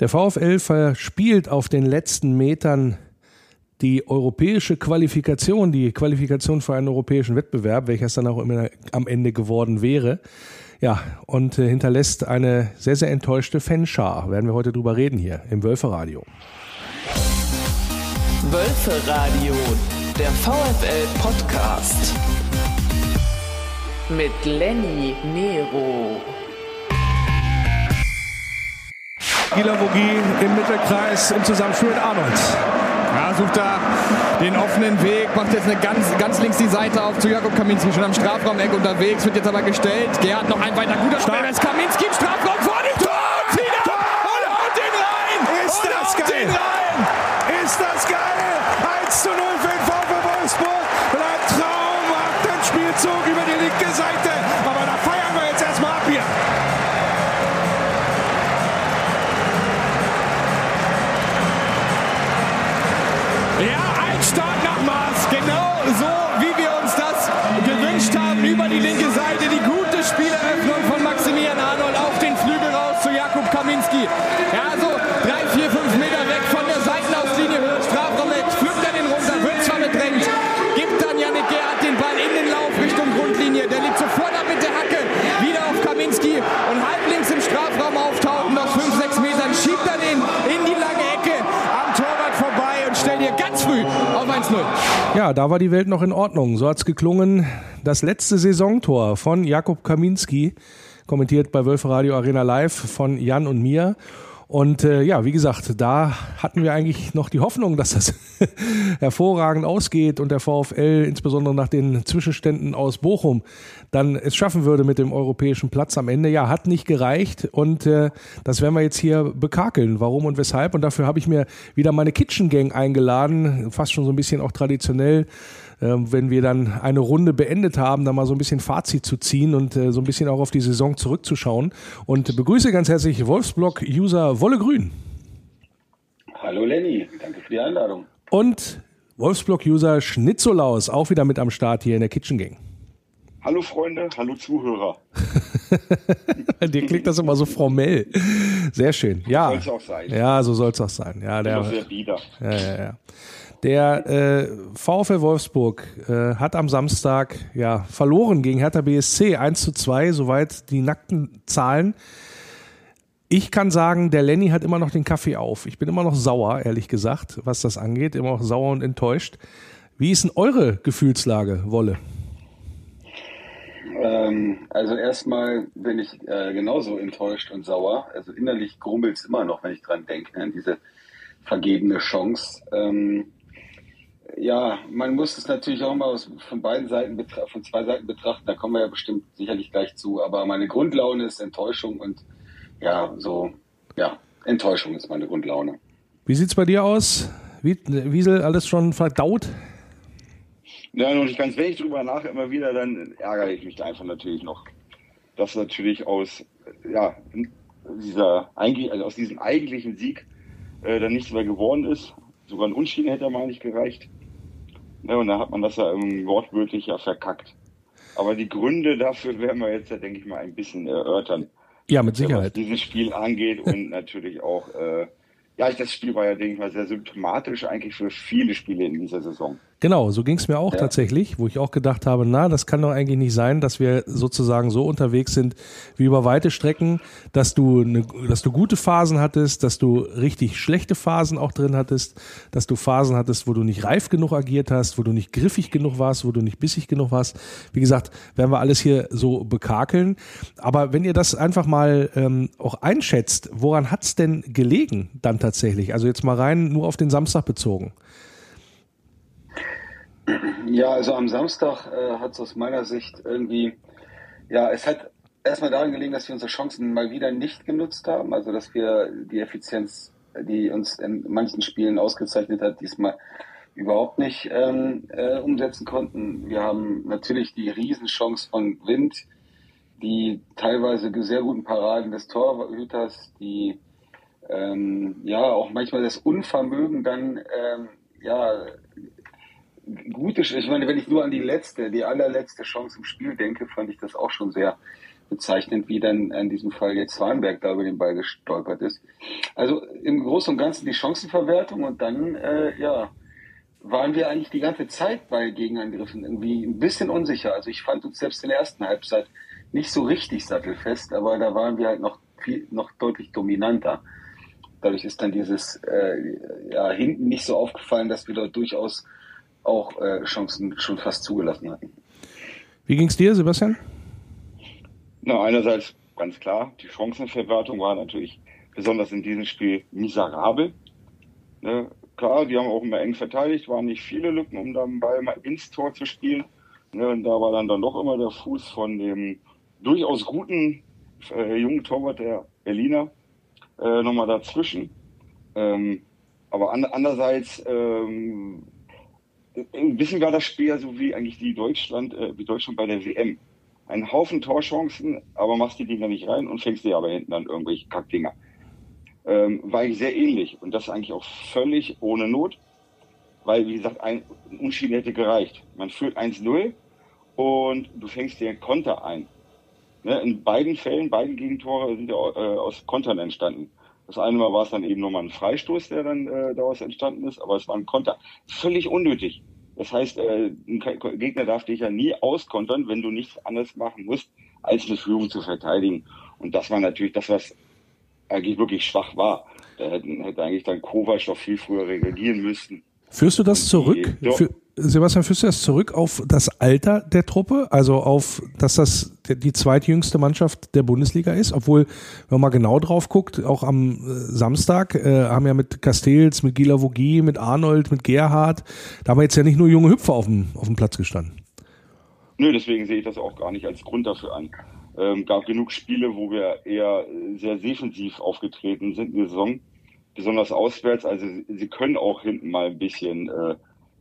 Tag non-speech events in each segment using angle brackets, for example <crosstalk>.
Der VfL verspielt auf den letzten Metern die europäische Qualifikation, die Qualifikation für einen europäischen Wettbewerb, welcher es dann auch immer am Ende geworden wäre. Ja, und äh, hinterlässt eine sehr, sehr enttäuschte Fanschar. Werden wir heute drüber reden hier im Wölferadio. Wölferadio, der VfL-Podcast. Mit Lenny Nero. Gila Vogie im Mittelkreis im Zusammenspiel mit Arnold. Ja, sucht da den offenen Weg, macht jetzt eine ganz, ganz links die Seite auf zu Jakob Kaminski, schon am Strafraumeck unterwegs, wird jetzt aber gestellt. Gerhard noch ein weiter guter Start. Ist Kaminski im Strafraum vor dem Tor und wieder und haut den rein! Ist und das geil! Ist das geil! 1 zu 0 für den VfL Wolfsburg. Ja, da war die Welt noch in Ordnung. So hat's geklungen. Das letzte Saisontor von Jakub Kaminski, kommentiert bei Wölfe Radio Arena Live von Jan und mir. Und äh, ja, wie gesagt, da hatten wir eigentlich noch die Hoffnung, dass das <laughs> hervorragend ausgeht und der VfL insbesondere nach den Zwischenständen aus Bochum dann es schaffen würde mit dem europäischen Platz am Ende. Ja, hat nicht gereicht und äh, das werden wir jetzt hier bekakeln. Warum und weshalb? Und dafür habe ich mir wieder meine Kitchen Gang eingeladen, fast schon so ein bisschen auch traditionell wenn wir dann eine Runde beendet haben, dann mal so ein bisschen Fazit zu ziehen und äh, so ein bisschen auch auf die Saison zurückzuschauen. Und begrüße ganz herzlich Wolfsblock-User Wolle Grün. Hallo Lenny, danke für die Einladung. Und Wolfsblock-User Schnitzolaus, auch wieder mit am Start hier in der Kitchen Gang. Hallo Freunde, hallo Zuhörer. <laughs> Dir klingt das immer so formell. Sehr schön. Ja. Soll's auch sein. Ja, so soll es auch sein. Ja, Der der, sehr bieder. Ja, ja, ja. Der äh, VfL Wolfsburg äh, hat am Samstag ja verloren gegen Hertha BSC 1 zu 2, soweit die nackten Zahlen. Ich kann sagen, der Lenny hat immer noch den Kaffee auf. Ich bin immer noch sauer, ehrlich gesagt, was das angeht. Immer noch sauer und enttäuscht. Wie ist denn eure Gefühlslage, Wolle? Ähm, also erstmal bin ich äh, genauso enttäuscht und sauer. Also innerlich grummelt es immer noch, wenn ich dran denke, an diese vergebene Chance. Ähm, ja, man muss es natürlich auch mal aus, von beiden Seiten betra- von zwei Seiten betrachten. Da kommen wir ja bestimmt sicherlich gleich zu. Aber meine Grundlaune ist Enttäuschung und ja, so ja, Enttäuschung ist meine Grundlaune. Wie sieht's bei dir aus? Wie, Wiesel, alles schon verdaut? Ja, und ich ganz wenig drüber nach, immer wieder, dann ärgere ich mich da einfach natürlich noch. Dass natürlich aus, ja, dieser, eigentlich, also aus diesem eigentlichen Sieg äh, dann nichts mehr geworden ist. Sogar ein Unschieden hätte mal nicht gereicht. Ja, und da hat man das ja wortwörtlich ja verkackt. Aber die Gründe dafür werden wir jetzt ja, denke ich mal, ein bisschen erörtern. Ja, mit Was Sicherheit. dieses Spiel angeht und <laughs> natürlich auch, äh, ja, das Spiel war ja, denke ich mal, sehr symptomatisch eigentlich für viele Spiele in dieser Saison. Genau, so ging's mir auch Ja. tatsächlich, wo ich auch gedacht habe, na, das kann doch eigentlich nicht sein, dass wir sozusagen so unterwegs sind wie über weite Strecken, dass du, eine, dass du gute Phasen hattest, dass du richtig schlechte Phasen auch drin hattest, dass du Phasen hattest, wo du nicht reif genug agiert hast, wo du nicht griffig genug warst, wo du nicht bissig genug warst. Wie gesagt, werden wir alles hier so bekakeln. Aber wenn ihr das einfach mal ähm, auch einschätzt, woran hat's denn gelegen dann tatsächlich? Also jetzt mal rein nur auf den Samstag bezogen. Ja, also am Samstag äh, hat es aus meiner Sicht irgendwie, ja, es hat erstmal daran gelegen, dass wir unsere Chancen mal wieder nicht genutzt haben, also dass wir die Effizienz, die uns in manchen Spielen ausgezeichnet hat, diesmal überhaupt nicht ähm, äh, umsetzen konnten. Wir haben natürlich die Riesenchance von Wind, die teilweise sehr guten Paraden des Torhüters, die ähm, ja auch manchmal das Unvermögen dann ähm, ja gute, ich meine, wenn ich nur an die letzte, die allerletzte Chance im Spiel denke, fand ich das auch schon sehr bezeichnend, wie dann in diesem Fall jetzt Zwanberg da über den Ball gestolpert ist. Also im Großen und Ganzen die Chancenverwertung und dann, äh, ja, waren wir eigentlich die ganze Zeit bei Gegenangriffen irgendwie ein bisschen unsicher. Also ich fand uns selbst in der ersten Halbzeit nicht so richtig sattelfest, aber da waren wir halt noch viel, noch deutlich dominanter. Dadurch ist dann dieses äh, ja, hinten nicht so aufgefallen, dass wir dort durchaus auch äh, Chancen schon fast zugelassen hatten. Wie ging es dir, Sebastian? Na, einerseits ganz klar, die Chancenverwertung war natürlich besonders in diesem Spiel miserabel. Ne? Klar, die haben auch immer eng verteidigt, waren nicht viele Lücken, um dann Ball mal ins Tor zu spielen. Ne? Und da war dann, dann doch immer der Fuß von dem durchaus guten äh, jungen Torwart der Berliner äh, nochmal dazwischen. Ähm, aber an, andererseits ähm, ein bisschen war das Spiel ja so wie eigentlich die Deutschland, äh, wie Deutschland bei der WM. Ein Haufen Torchancen, aber machst die Dinger nicht rein und fängst dir aber hinten dann irgendwelche Kackdinger. Ähm, war eigentlich sehr ähnlich und das eigentlich auch völlig ohne Not, weil, wie gesagt, ein Unschieden hätte gereicht. Man führt 1-0 und du fängst dir Konter ein. Ne, in beiden Fällen, beide Gegentore sind ja äh, aus Kontern entstanden. Das eine Mal war es dann eben nochmal ein Freistoß, der dann äh, daraus entstanden ist, aber es war ein Konter. Völlig unnötig. Das heißt, äh, ein Gegner darf dich ja nie auskontern, wenn du nichts anderes machen musst, als eine Führung zu verteidigen. Und das war natürlich das, was eigentlich wirklich schwach war. Da hätten, hätte eigentlich dann Kovac doch viel früher reagieren müssen. Führst du das zurück? Für, Sebastian, du das zurück auf das Alter der Truppe? Also auf, dass das die zweitjüngste Mannschaft der Bundesliga ist? Obwohl, wenn man mal genau drauf guckt, auch am äh, Samstag äh, haben ja mit Castells, mit Gila Vogie, mit Arnold, mit Gerhard, da haben wir jetzt ja nicht nur junge Hüpfer auf dem, auf dem Platz gestanden. Nö, deswegen sehe ich das auch gar nicht als Grund dafür an. Ähm, gab genug Spiele, wo wir eher sehr defensiv aufgetreten sind in der Saison, besonders auswärts. Also sie können auch hinten mal ein bisschen äh,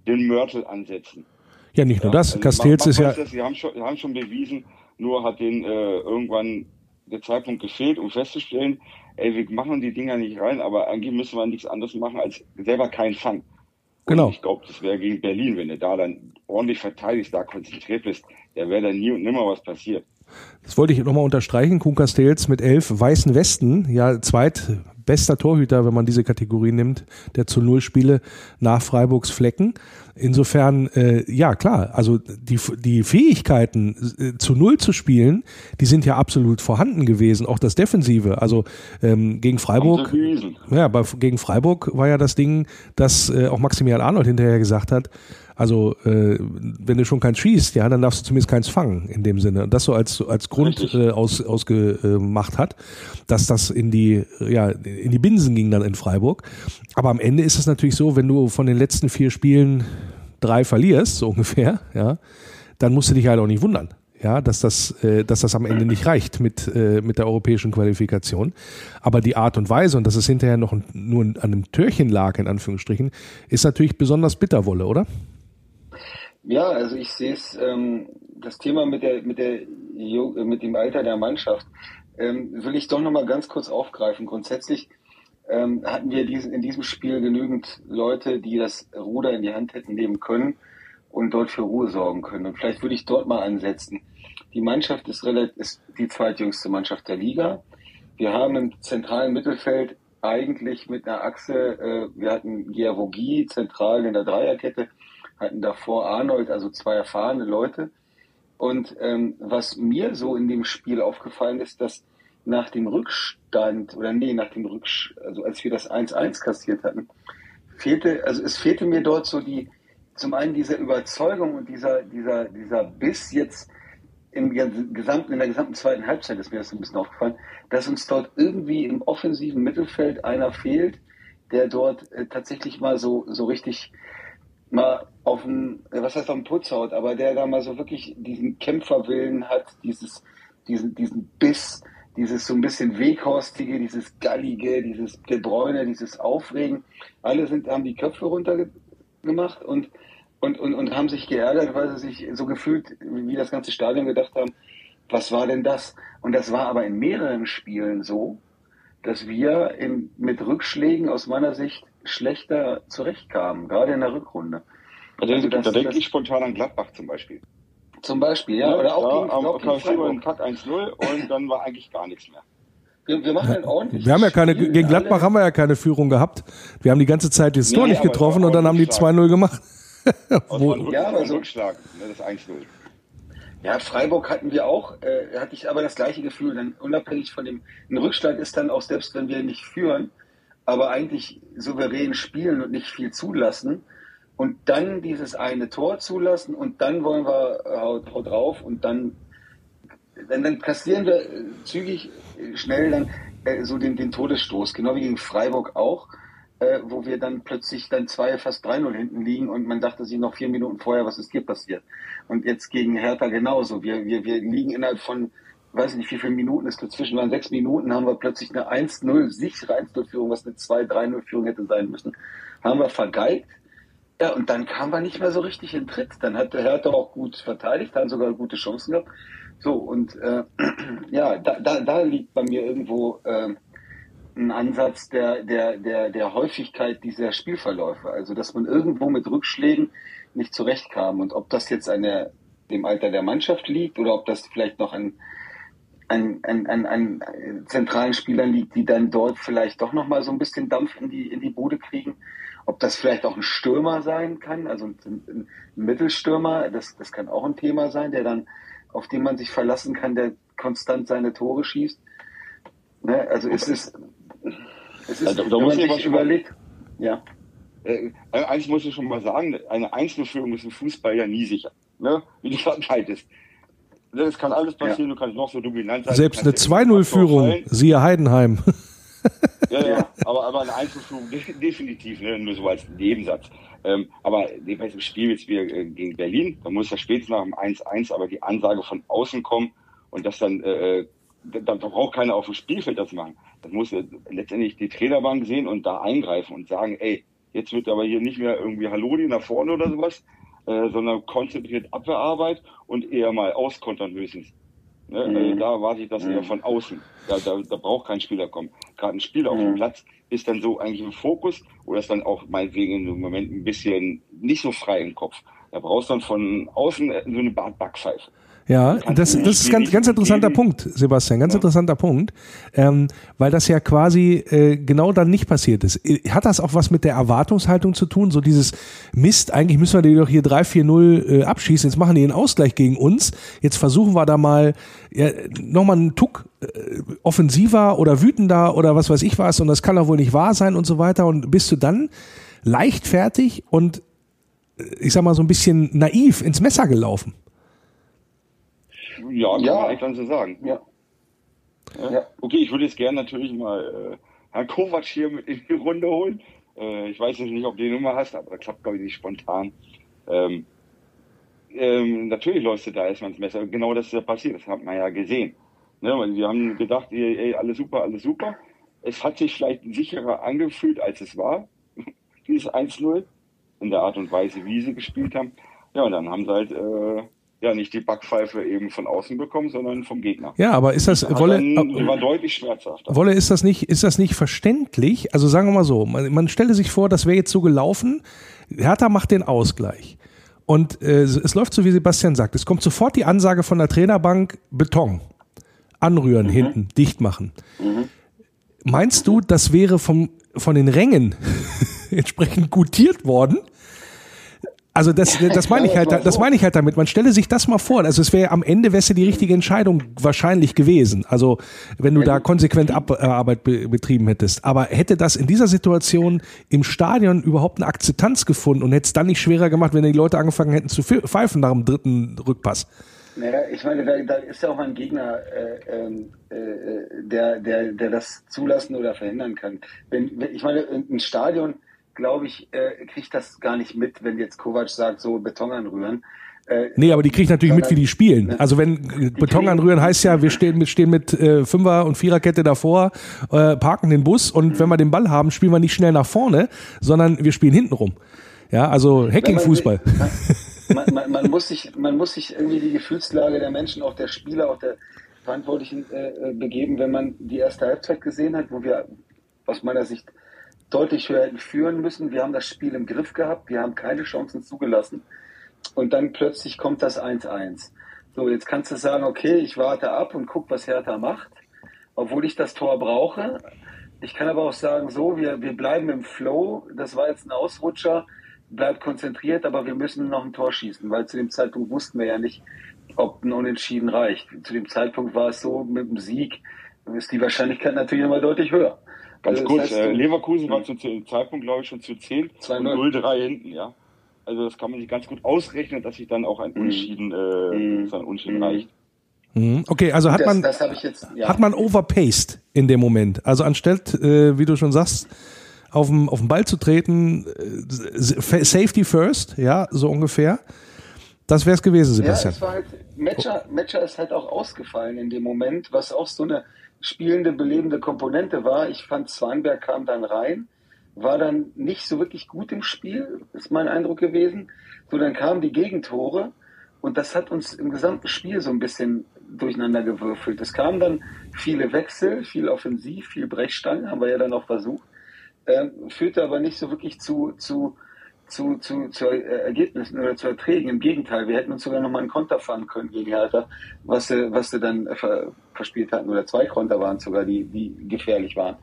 den Mörtel ansetzen. Ja, nicht nur das. Also Castells ist ja. Das, sie haben schon, haben schon bewiesen, nur hat denen äh, irgendwann der Zeitpunkt gefehlt, um festzustellen, ey, wir machen die Dinger nicht rein, aber eigentlich müssen wir nichts anderes machen, als selber keinen Fang. Genau. Und ich glaube, das wäre gegen Berlin, wenn du da dann ordentlich verteidigst, da konzentriert bist, da wäre dann nie und nimmer was passiert. Das wollte ich nochmal unterstreichen. Kuhn Castells mit elf weißen Westen, ja, zweit bester Torhüter, wenn man diese Kategorie nimmt, der zu Null Spiele nach Freiburgs Flecken. Insofern, äh, ja klar, also die, die Fähigkeiten äh, zu Null zu spielen, die sind ja absolut vorhanden gewesen, auch das Defensive. Also ähm, gegen Freiburg, ja, bei, gegen Freiburg war ja das Ding, dass äh, auch Maximilian Arnold hinterher gesagt hat, also äh, wenn du schon keins schießt, ja, dann darfst du zumindest keins fangen in dem Sinne. Und das so als als Grund äh, aus, ausgemacht hat, dass das in die ja in die Binsen ging dann in Freiburg. Aber am Ende ist es natürlich so, wenn du von den letzten vier Spielen drei verlierst, so ungefähr, <laughs> ja, dann musst du dich halt auch nicht wundern ja, dass das, äh, dass das am Ende nicht reicht mit, äh, mit der europäischen Qualifikation. Aber die Art und Weise und dass es hinterher noch nur an einem Türchen lag, in Anführungsstrichen, ist natürlich besonders Bitterwolle, oder? Ja, also ich sehe es, ähm, das Thema mit der, mit der, mit dem Alter der Mannschaft, ähm, will ich doch nochmal ganz kurz aufgreifen. Grundsätzlich ähm, hatten wir diesen, in diesem Spiel genügend Leute, die das Ruder in die Hand hätten nehmen können und dort für Ruhe sorgen können. Und vielleicht würde ich dort mal ansetzen. Die Mannschaft ist, relativ, ist die zweitjüngste Mannschaft der Liga. Wir haben im zentralen Mittelfeld eigentlich mit einer Achse, äh, wir hatten Giavogi zentral in der Dreierkette, hatten davor Arnold, also zwei erfahrene Leute. Und ähm, was mir so in dem Spiel aufgefallen ist, dass nach dem Rückstand, oder nee, nach dem Rückstand, also als wir das 1-1 kassiert hatten, fehlte, also es fehlte mir dort so die, zum einen diese Überzeugung und dieser, dieser, dieser Biss jetzt im gesamten, in der gesamten zweiten Halbzeit ist mir das ein bisschen aufgefallen, dass uns dort irgendwie im offensiven Mittelfeld einer fehlt, der dort äh, tatsächlich mal so, so richtig mal auf dem, äh, was heißt auf dem Putz haut, aber der da mal so wirklich diesen Kämpferwillen hat, dieses, diesen, diesen Biss, dieses so ein bisschen Weghostige, dieses Gallige, dieses Gebräune, dieses Aufregen. Alle sind, haben die Köpfe runtergemacht und, und, und, und haben sich geärgert, weil sie sich so gefühlt, wie das ganze Stadion gedacht haben, was war denn das? Und das war aber in mehreren Spielen so, dass wir in, mit Rückschlägen aus meiner Sicht schlechter zurechtkamen, gerade in der Rückrunde. Also, also das, da denke ich spontan an Gladbach zum Beispiel. Zum Beispiel, ja. ja oder auch ja, gegen, am, gegen Freiburg. Kack 1-0 und dann war eigentlich gar nichts mehr. Wir, wir machen ein ordentliches Wir haben ja keine, Spiel. gegen Gladbach Alle- haben wir ja keine Führung gehabt. Wir haben die ganze Zeit das Nee, Tor nicht getroffen und dann auch haben die Rückschlag. 2-0 gemacht. <laughs> Wo- Ja, aber so- Rückschlag, ne, das 1-0. Ja, Freiburg hatten wir auch, äh, hatte ich aber das gleiche Gefühl. Dann unabhängig von dem, ein Rückschlag ist dann auch selbst, wenn wir nicht führen, aber eigentlich souverän spielen und nicht viel zulassen und dann dieses eine Tor zulassen und dann wollen wir haut, haut drauf und dann, dann, dann kassieren wir äh, zügig, äh, schnell dann äh, so den, den Todesstoß, genau wie gegen Freiburg auch, äh, wo wir dann plötzlich dann zwei, fast 3-0 hinten liegen und man dachte sich noch vier Minuten vorher, was ist hier passiert. Und jetzt gegen Hertha genauso. Wir, wir, wir liegen innerhalb von, weiß ich nicht, wie viele Minuten es dazwischen waren, sechs Minuten haben wir plötzlich eine 1-0 sichere 1-0-Führung, was eine 2-3-0-Führung hätte sein müssen, haben wir vergeigt. Ja, und dann kam wir nicht mehr so richtig in Tritt. Dann hat der Hertha auch gut verteidigt, haben sogar gute Chancen gehabt. So, und äh, <clears throat> ja, da, da, da liegt bei mir irgendwo äh, ein Ansatz der, der, der, der Häufigkeit dieser Spielverläufe. Also, dass man irgendwo mit Rückschlägen nicht zurechtkam. Und ob das jetzt an der, dem Alter der Mannschaft liegt oder ob das vielleicht noch an, an, an, an, an zentralen Spielern liegt, die dann dort vielleicht doch nochmal so ein bisschen Dampf in die, in die Bude kriegen. Ob das vielleicht auch ein Stürmer sein kann, also ein, ein Mittelstürmer, das, das kann auch ein Thema sein, der dann, auf den man sich verlassen kann, der konstant seine Tore schießt. Ne? Also es ist, es ist, da- da wenn muss man sich mal- überlegt, ja. Äh, eins muss ich schon mal sagen, eine Einzelführung ist im Fußball ja nie sicher. Ne? Wie du <laughs> verteidigst. Es kann alles passieren, du kannst noch so dominant sein. Selbst eine kannst dir irgendwas 2-0-Führung, vorfallen. siehe Heidenheim. Ja, ja, <laughs> aber, aber eine Einzelführung de- definitiv, ne? nur so als Nebensatz. Ähm, aber bei diesem Spiel jetzt wieder äh, gegen Berlin, da muss ja spätestens nach dem 1-1 aber die Ansage von außen kommen und das dann, äh, da, da braucht keiner auf dem Spielfeld das machen. Das muss äh, letztendlich die Trainerbank sehen und da eingreifen und sagen, ey, jetzt wird aber hier nicht mehr irgendwie Hallo nach vorne oder sowas, äh, sondern konzentriert Abwehrarbeit und eher mal auskontern höchstens. Ne? Mhm. Also da warte ich das eher von außen. Da, da, da braucht kein Spieler kommen. Gerade ein Spieler auf dem Platz ist dann so eigentlich im Fokus oder ist dann auch meinetwegen einem Moment ein bisschen nicht so frei im Kopf. Da brauchst du dann von außen so eine Bart- Backpfeife. Ja, das, das ist ganz, ganz interessanter. Punkt, Sebastian, ganz interessanter Punkt, ähm, weil das ja quasi äh, genau dann nicht passiert ist. Hat das auch was mit der Erwartungshaltung zu tun? So dieses Mist, eigentlich müssen wir die doch hier 3-4-0 äh, abschießen, jetzt machen die einen Ausgleich gegen uns, jetzt versuchen wir da mal ja, nochmal einen Tuck äh, offensiver oder wütender oder was weiß ich was und das kann doch wohl nicht wahr sein und so weiter und bist du dann leichtfertig und äh, ich sag mal so ein bisschen naiv ins Messer gelaufen? Ja, kann Ja. man eigentlich dann so sagen. Ja. Ja. Okay, ich würde jetzt gerne natürlich mal äh, Herrn Kovac hier mit in die Runde holen. Äh, ich weiß jetzt nicht, ob du die Nummer hast, aber das klappt, glaube ich, nicht spontan. Ähm, ähm, natürlich läufst du da erstmal ins Messer. Genau das ist ja passiert, das hat man ja gesehen. Ne, weil wir haben gedacht, ey, ey, alles super, alles super. Es hat sich vielleicht sicherer angefühlt, als es war, <laughs> dieses 1-0, in der Art und Weise, wie sie gespielt haben. Ja, und dann haben sie halt äh, ja nicht die Backpfeife eben von außen bekommen, sondern vom Gegner. Ja, aber ist das, Wolle, dann, die war deutlich schmerzhafter. Wolle, ist das nicht, ist das nicht verständlich? Also sagen wir mal so, man, man stelle sich vor, das wäre jetzt so gelaufen, Hertha macht den Ausgleich. Und äh, es läuft so, wie Sebastian sagt. Es kommt sofort die Ansage von der Trainerbank, Beton. Anrühren, hinten, dicht machen. Meinst du, das wäre vom, von den Rängen <laughs> entsprechend gutiert worden? Also das, das meine ich halt, das meine ich halt damit. Man stelle sich das mal vor. Also es wäre am Ende wäre die richtige Entscheidung wahrscheinlich gewesen. Also wenn du da konsequent Abarbeit be betrieben hättest. Aber hätte das in dieser Situation im Stadion überhaupt eine Akzeptanz gefunden und hätte es dann nicht schwerer gemacht, wenn die Leute angefangen hätten zu pfeifen nach dem dritten Rückpass? Naja, ich meine, da, ist ja auch ein Gegner, äh, ähm, äh, der, der, der das zulassen oder verhindern kann. Wenn ich meine, ein Stadion, glaube ich, äh, kriegt das gar nicht mit, wenn jetzt Kovac sagt, so Beton anrühren. Äh, Nee, aber die kriegt natürlich mit, wie die spielen. Ne? Also wenn äh, Beton anrühren heißt ja, wir stehen mit, stehen mit äh, Fünfer- und Viererkette davor, äh, parken den Bus und wenn wir den Ball haben, spielen wir nicht schnell nach vorne, sondern wir spielen hinten rum. Ja, also Hacking-Fußball. Man, man, man, muss sich, man muss sich irgendwie die Gefühlslage der Menschen, auch der Spieler, auch der Verantwortlichen äh, äh, begeben, wenn man die erste Halbzeit gesehen hat, wo wir aus meiner Sicht deutlich höher hätten führen müssen. Wir haben das Spiel im Griff gehabt, wir haben keine Chancen zugelassen und dann plötzlich kommt das 1-1. So, jetzt kannst du sagen, okay, ich warte ab und guck, was Hertha macht. obwohl ich das Tor brauche. Ich kann aber auch sagen, so, wir, wir bleiben im Flow. Das war jetzt ein Ausrutscher, bleibt konzentriert, aber wir müssen noch ein Tor schießen, weil zu dem Zeitpunkt wussten wir ja nicht, ob ein Unentschieden reicht. Zu dem Zeitpunkt war es so, mit dem Sieg ist die Wahrscheinlichkeit natürlich immer deutlich höher. Ganz also, kurz, heißt, äh, Leverkusen war zu dem Zeitpunkt, glaube ich, schon zu 10 und 0-3 hinten, ja. Also das kann man sich ganz gut ausrechnen, dass sich dann auch ein mhm. Unentschieden, äh, mhm. ein Unentschieden mhm. reicht. Okay, also hat das, man das jetzt, ja. hat man overpaced in dem Moment. Also anstatt, äh, wie du schon sagst, auf dem auf den Ball zu treten, äh, Safety first, ja, so ungefähr. Das wäre es gewesen, Sebastian. Ja, es war halt, Matcher, Matcher ist halt auch ausgefallen in dem Moment, was auch so eine spielende, belebende Komponente war. Ich fand, Zwanberg kam dann rein, war dann nicht so wirklich gut im Spiel, ist mein Eindruck gewesen. So, dann kamen die Gegentore und das hat uns im gesamten Spiel so ein bisschen durcheinander gewürfelt. Es kamen dann viele Wechsel, viel Offensiv, viel Brechstangen, haben wir ja dann auch versucht, äh, führte aber nicht so wirklich zu, zu, zu, zu, zu Ergebnissen oder zu Erträgen. Im Gegenteil, wir hätten uns sogar noch mal einen Konter fahren können gegen Hertha, was sie, was sie dann ver, verspielt hatten. Oder zwei Konter waren sogar, die, die gefährlich waren.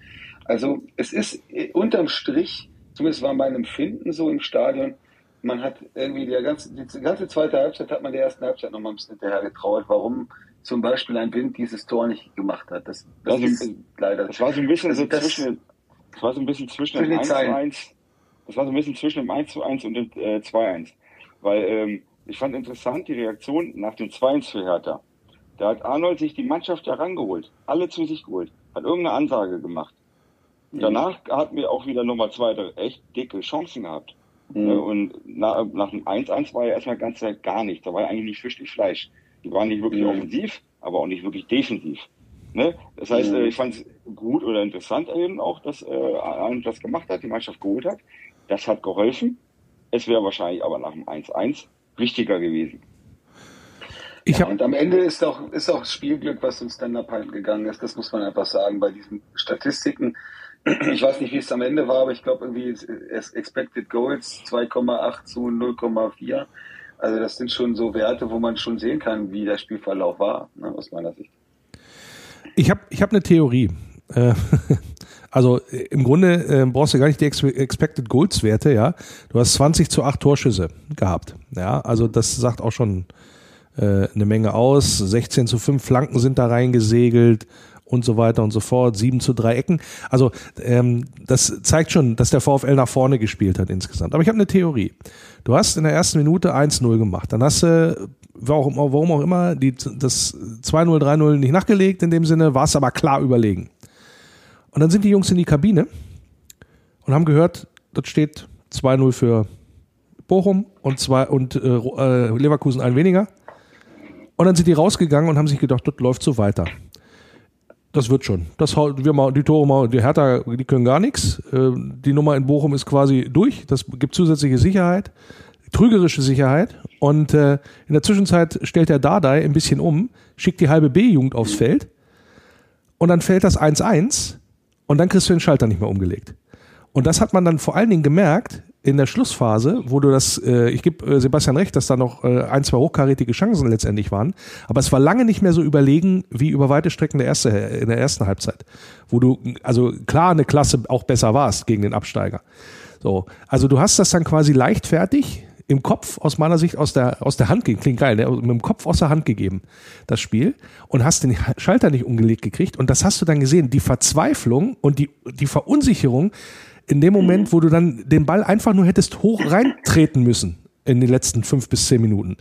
Also es ist unterm Strich, zumindest war mein Empfinden so im Stadion, man hat irgendwie die ganze, die ganze zweite Halbzeit hat man der ersten Halbzeit noch mal ein bisschen hinterher getraut, warum zum Beispiel ein Wind dieses Tor nicht gemacht hat. Das, das, das ist leider. Das war so ein bisschen also so zwischen, das war so ein bisschen zwischen, zwischen 1 zu 1 das war so ein bisschen zwischen dem 1 zu 1 und dem äh, 2-1. Weil ähm, ich fand interessant die Reaktion nach dem 2-1 für Hertha. Da hat Arnold sich die Mannschaft herangeholt, alle zu sich geholt, hat irgendeine Ansage gemacht. Mhm. Danach hatten wir auch wieder nochmal zwei echt dicke Chancen gehabt. Mhm. Äh, und nach, nach dem 1-1 war ja erstmal ganz gar nichts. Da war ja eigentlich nicht Fisch, nicht Fleisch. Die waren nicht wirklich mhm. offensiv, aber auch nicht wirklich defensiv. Ne? Das heißt, äh, ich fand es gut oder interessant eben auch, dass äh, Arnold das gemacht hat, die Mannschaft geholt hat. Das hat geholfen. Es wäre wahrscheinlich aber nach dem 1-1 wichtiger gewesen. Ja, und am Ende ist auch, ist auch Spielglück, was uns dann abhalten gegangen ist. Das muss man einfach sagen bei diesen Statistiken. Ich weiß nicht, wie es am Ende war, aber ich glaube irgendwie Expected Goals 2,8 zu 0,4. Also das sind schon so Werte, wo man schon sehen kann, wie der Spielverlauf war, ne, aus meiner Sicht. Ich habe ich hab eine Theorie. <laughs> Also äh, im Grunde äh, brauchst du gar nicht die Expected Goals Werte, ja. Du hast 20 zu 8 Torschüsse gehabt. Ja, also das sagt auch schon äh, eine Menge aus. 16 zu 5 Flanken sind da reingesegelt und so weiter und so fort. 7 zu 3 Ecken. Also ähm, das zeigt schon, dass der VfL nach vorne gespielt hat insgesamt. Aber ich habe eine Theorie. Du hast in der ersten Minute 1-0 gemacht. Dann hast du, warum, warum auch immer, die, das 2-0, 3-0 nicht nachgelegt in dem Sinne, war es aber klar überlegen. Und dann sind die Jungs in die Kabine und haben gehört, das steht 2-0 für Bochum und, zwei, und äh, äh, Leverkusen ein weniger. Und dann sind die rausgegangen und haben sich gedacht, das läuft so weiter. Das wird schon. Das wir mal die Tore mal, die Hertha, die können gar nichts. Äh, die Nummer in Bochum ist quasi durch. Das gibt zusätzliche Sicherheit, trügerische Sicherheit. Und äh, in der Zwischenzeit stellt der Dardai ein bisschen um, schickt die halbe B-Jugend aufs Feld und dann fällt das 1-1 und dann kriegst du den Schalter nicht mehr umgelegt. Und das hat man dann vor allen Dingen gemerkt in der Schlussphase, wo du das, äh, ich gebe äh, Sebastian recht, dass da noch äh, ein, zwei hochkarätige Chancen letztendlich waren, aber es war lange nicht mehr so überlegen wie über weite Strecken der erste, in der ersten Halbzeit, wo du also klar eine Klasse auch besser warst gegen den Absteiger. So, also du hast das dann quasi leichtfertig im Kopf aus meiner Sicht aus der, aus der Hand gegeben, klingt geil, ne? mit dem Kopf aus der Hand gegeben, das Spiel, und hast den Schalter nicht umgelegt gekriegt. Und das hast du dann gesehen, die Verzweiflung und die, die Verunsicherung in dem Moment, wo du dann den Ball einfach nur hättest hoch reintreten müssen in den letzten fünf bis zehn Minuten.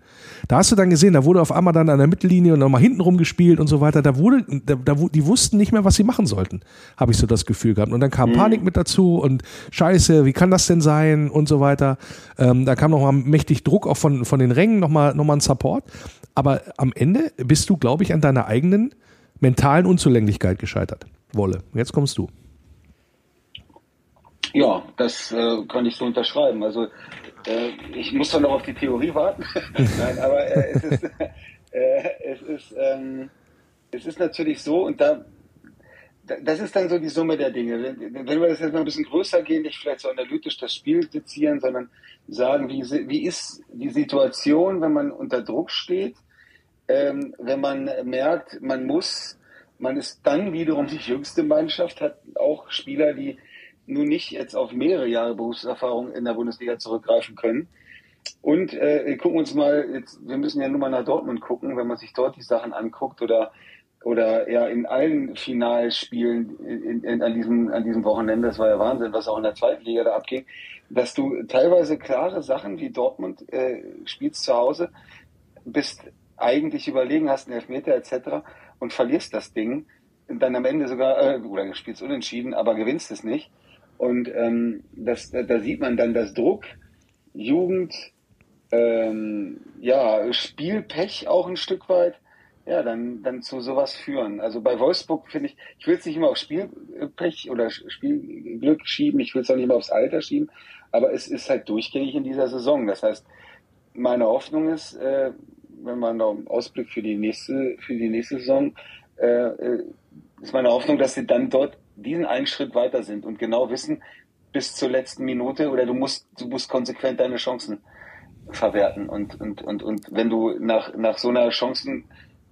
Da hast du dann gesehen, da wurde auf einmal dann an der Mittellinie und nochmal hinten rumgespielt und so weiter. Da wurde, da, da, die wussten nicht mehr, was sie machen sollten, habe ich so das Gefühl gehabt. Und dann kam mhm. Panik mit dazu und Scheiße, wie kann das denn sein und so weiter. Ähm, da kam nochmal mächtig Druck auch von, von den Rängen, nochmal noch mal ein Support. Aber am Ende bist du, glaube ich, an deiner eigenen mentalen Unzulänglichkeit gescheitert. Wolle, jetzt kommst du. Ja, das äh, kann ich so unterschreiben. Also äh, ich muss doch noch auf die Theorie warten. <laughs> Nein, aber äh, es ist, <laughs> äh, es, ist ähm, es ist natürlich so, und da, das ist dann so die Summe der Dinge. Wenn, wenn wir das jetzt mal ein bisschen größer gehen, nicht vielleicht so analytisch das Spiel sezieren, sondern sagen, wie, wie ist die Situation, wenn man unter Druck steht, ähm, wenn man merkt, man muss man ist dann wiederum die jüngste Mannschaft, hat auch Spieler, die nun nicht jetzt auf mehrere Jahre Berufserfahrung in der Bundesliga zurückgreifen können. Und äh, wir gucken uns mal, jetzt, wir müssen ja nur mal nach Dortmund gucken, wenn man sich dort die Sachen anguckt oder oder ja in allen Finalspielen in, in, an, diesem, an diesem Wochenende, das war ja Wahnsinn, was auch in der zweiten Liga da abging, dass du teilweise klare Sachen wie Dortmund äh, spielst zu Hause, bist eigentlich überlegen, hast einen Elfmeter etc. und verlierst das Ding, dann am Ende sogar, äh, oder spielst unentschieden, aber gewinnst es nicht. Und ähm, das, da sieht man dann, dass Druck, Jugend, ähm, ja, Spielpech auch ein Stück weit, ja, dann, dann zu sowas führen. Also bei Wolfsburg finde ich, ich will es nicht immer auf Spielpech oder Spielglück schieben, ich will es auch nicht immer aufs Alter schieben, aber es ist halt durchgängig in dieser Saison. Das heißt, meine Hoffnung ist, äh, wenn man noch einen Ausblick für die nächste, für die nächste Saison, äh, äh, ist meine Hoffnung, dass sie dann dort diesen einen Schritt weiter sind und genau wissen, bis zur letzten Minute oder du musst, du musst konsequent deine Chancen verwerten. Und, und, und, und wenn du nach, nach so einer Chancen,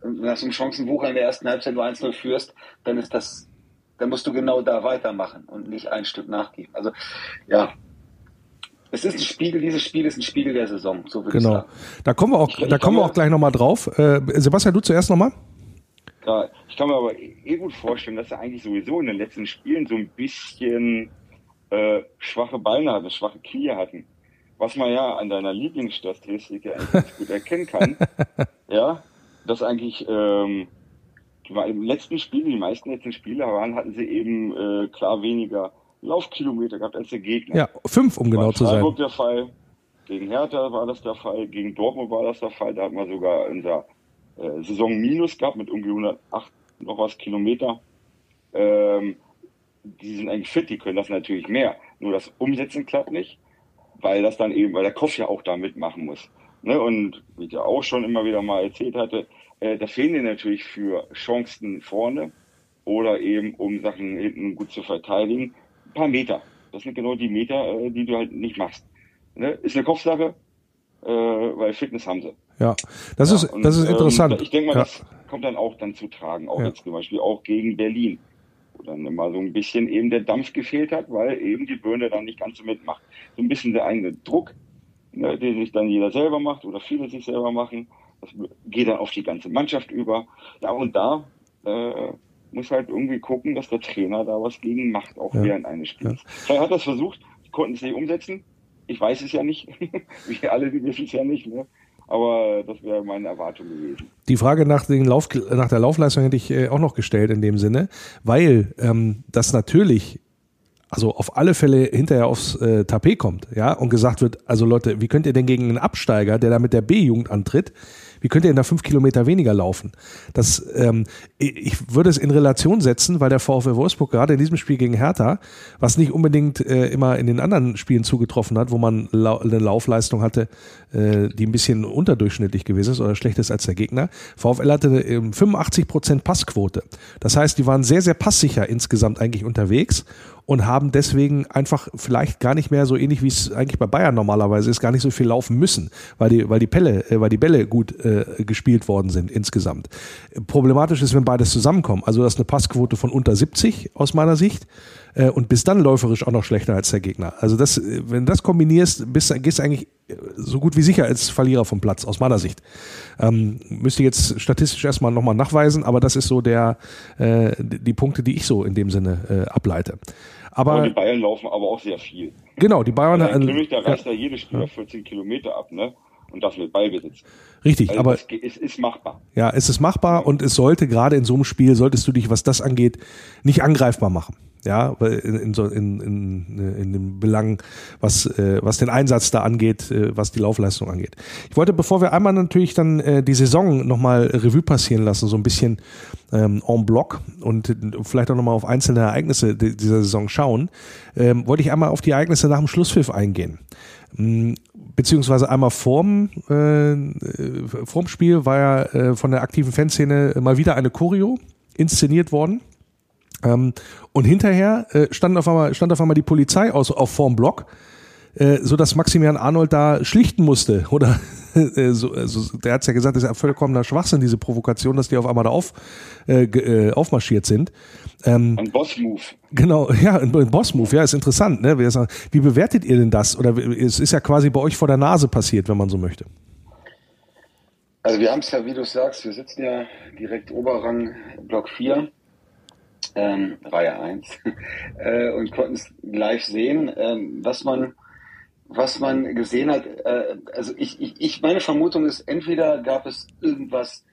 nach so einem Chancenwucher in der ersten Halbzeit nur 1-0 führst, dann ist das, dann musst du genau da weitermachen und nicht ein Stück nachgeben. Also, ja. Es ist ein Spiegel, dieses Spiel ist ein Spiegel der Saison, so würde genau. ich sagen. Da kommen wir auch, Ich- da ich kommen wir auch gleich nochmal drauf. Äh, Sebastian, du zuerst nochmal? Ja, ich kann mir aber eh gut vorstellen, dass er eigentlich sowieso in den letzten Spielen so ein bisschen äh, schwache Beine hatte, schwache Knie hatten. Was man ja an deiner Lieblingsstatistik ja eigentlich gut erkennen kann. <laughs> Ja, dass eigentlich ähm, im letzten Spiel, die meisten letzten Spiele waren, hatten sie eben äh, klar weniger Laufkilometer gehabt als der Gegner. Ja, fünf, um genau zu sein. Freiburg der Fall, gegen Hertha war das der Fall, gegen Dortmund war das der Fall. Da hat man sogar in der äh, Saison Minus gehabt mit irgendwie 108 noch was Kilometer. Ähm, die sind eigentlich fit, die können das natürlich mehr. Nur das Umsetzen klappt nicht, weil das dann eben, weil der Kopf ja auch da mitmachen muss. Ne? Und wie ich ja auch schon immer wieder mal erzählt hatte, äh, da fehlen dir natürlich für Chancen vorne oder eben um Sachen hinten gut zu verteidigen, ein paar Meter. Das sind genau die Meter, äh, die du halt nicht machst. Ne? Ist eine Kopfsache, äh, weil Fitness haben sie. Ja, das Ja, ist, und, das ist ähm, interessant. ich denke mal, ja. das kommt dann auch dann zu tragen, auch Ja. jetzt zum Beispiel auch gegen Berlin, wo dann immer so ein bisschen eben der Dampf gefehlt hat, weil eben die Birne dann nicht ganz so mitmacht. So ein bisschen der eigene Druck, ne, den sich dann jeder selber macht oder viele sich selber machen, das geht dann auf die ganze Mannschaft über. Ja, und da äh, muss halt irgendwie gucken, dass der Trainer da was gegen macht, auch Ja. während eines Spiels. Er hat das versucht, konnten es nicht umsetzen. Ich weiß es ja nicht. <laughs> Wir alle, wissen es ja nicht. Ne? Aber das wäre meine Erwartung gewesen. Die Frage nach, den Lauf, nach der Laufleistung hätte ich äh, auch noch gestellt in dem Sinne, weil ähm, das natürlich also auf alle Fälle hinterher aufs äh, Tapet kommt, ja, und gesagt wird, also Leute, wie könnt ihr denn gegen einen Absteiger, der da mit der B-Jugend antritt, wie könnt ihr denn da fünf Kilometer weniger laufen? Das, ähm, ich würde es in Relation setzen, weil der VfL Wolfsburg gerade in diesem Spiel gegen Hertha, was nicht unbedingt äh, immer in den anderen Spielen zugetroffen hat, wo man lau eine Laufleistung hatte, äh, die ein bisschen unterdurchschnittlich gewesen ist oder schlechter ist als der Gegner. VfL hatte ähm, 85 Prozent Passquote. Das heißt, die waren sehr, sehr passsicher insgesamt eigentlich unterwegs und haben deswegen einfach vielleicht gar nicht mehr so ähnlich wie es eigentlich bei Bayern normalerweise ist, gar nicht so viel laufen müssen, weil die, weil die Bälle, äh, weil die Bälle gut äh, gespielt worden sind insgesamt. Problematisch ist, wenn beides zusammenkommt. Also das ist eine Passquote von unter 70 aus meiner Sicht äh, und bis dann läuferisch auch noch schlechter als der Gegner. Also das, äh, wenn du das kombinierst, bist, gehst du eigentlich äh, so gut wie sicher als Verlierer vom Platz, aus meiner Sicht. Ähm, müsste jetzt statistisch erstmal nochmal nachweisen, aber das ist so der, äh, die Punkte, die ich so in dem Sinne äh, ableite. Aber Aber die Bayern laufen aber auch sehr viel. genau, die Bayern, Kimmich, da ja, reißt ja jedes Spieler 14 Kilometer ab, ne? Und das mit Ballbesitz. richtig, Also aber es ist machbar. Ja, es ist machbar und es sollte gerade in so einem Spiel, solltest du dich, was das angeht, nicht angreifbar machen. Ja, in, in, in, in, dem Belang, was, äh, was den Einsatz da angeht, äh, was die Laufleistung angeht. Ich wollte, bevor wir einmal natürlich dann äh, die Saison nochmal Revue passieren lassen, so ein bisschen ähm, en bloc und vielleicht auch nochmal auf einzelne Ereignisse di- dieser Saison schauen, ähm, wollte ich einmal auf die Ereignisse nach dem Schlusspfiff eingehen beziehungsweise einmal vorm, äh, vorm Spiel war ja äh, von der aktiven Fanszene mal wieder eine Choreo inszeniert worden. Ähm, und hinterher äh, stand, auf einmal, stand auf einmal die Polizei aus, auf vorm Block, äh, so dass Maximilian Arnold da schlichten musste <laughs> oder äh, so, also, der hat ja gesagt, das ist ja vollkommener Schwachsinn, diese Provokation, dass die auf einmal da auf, äh, äh, aufmarschiert sind. Ähm, ein Boss-Move. Genau, <laughs> ja, ein Boss-Move, ja, ist interessant. Ne? Wie bewertet ihr denn das? Oder es ist ja quasi bei euch vor der Nase passiert, wenn man so möchte. Also wir haben es ja, wie du sagst, wir sitzen ja direkt Oberrang Block 4, ähm, Reihe 1, <laughs> äh, und konnten es live sehen, ähm, was man was man gesehen hat, äh, also ich, ich, ich, meine Vermutung ist, entweder gab es irgendwas,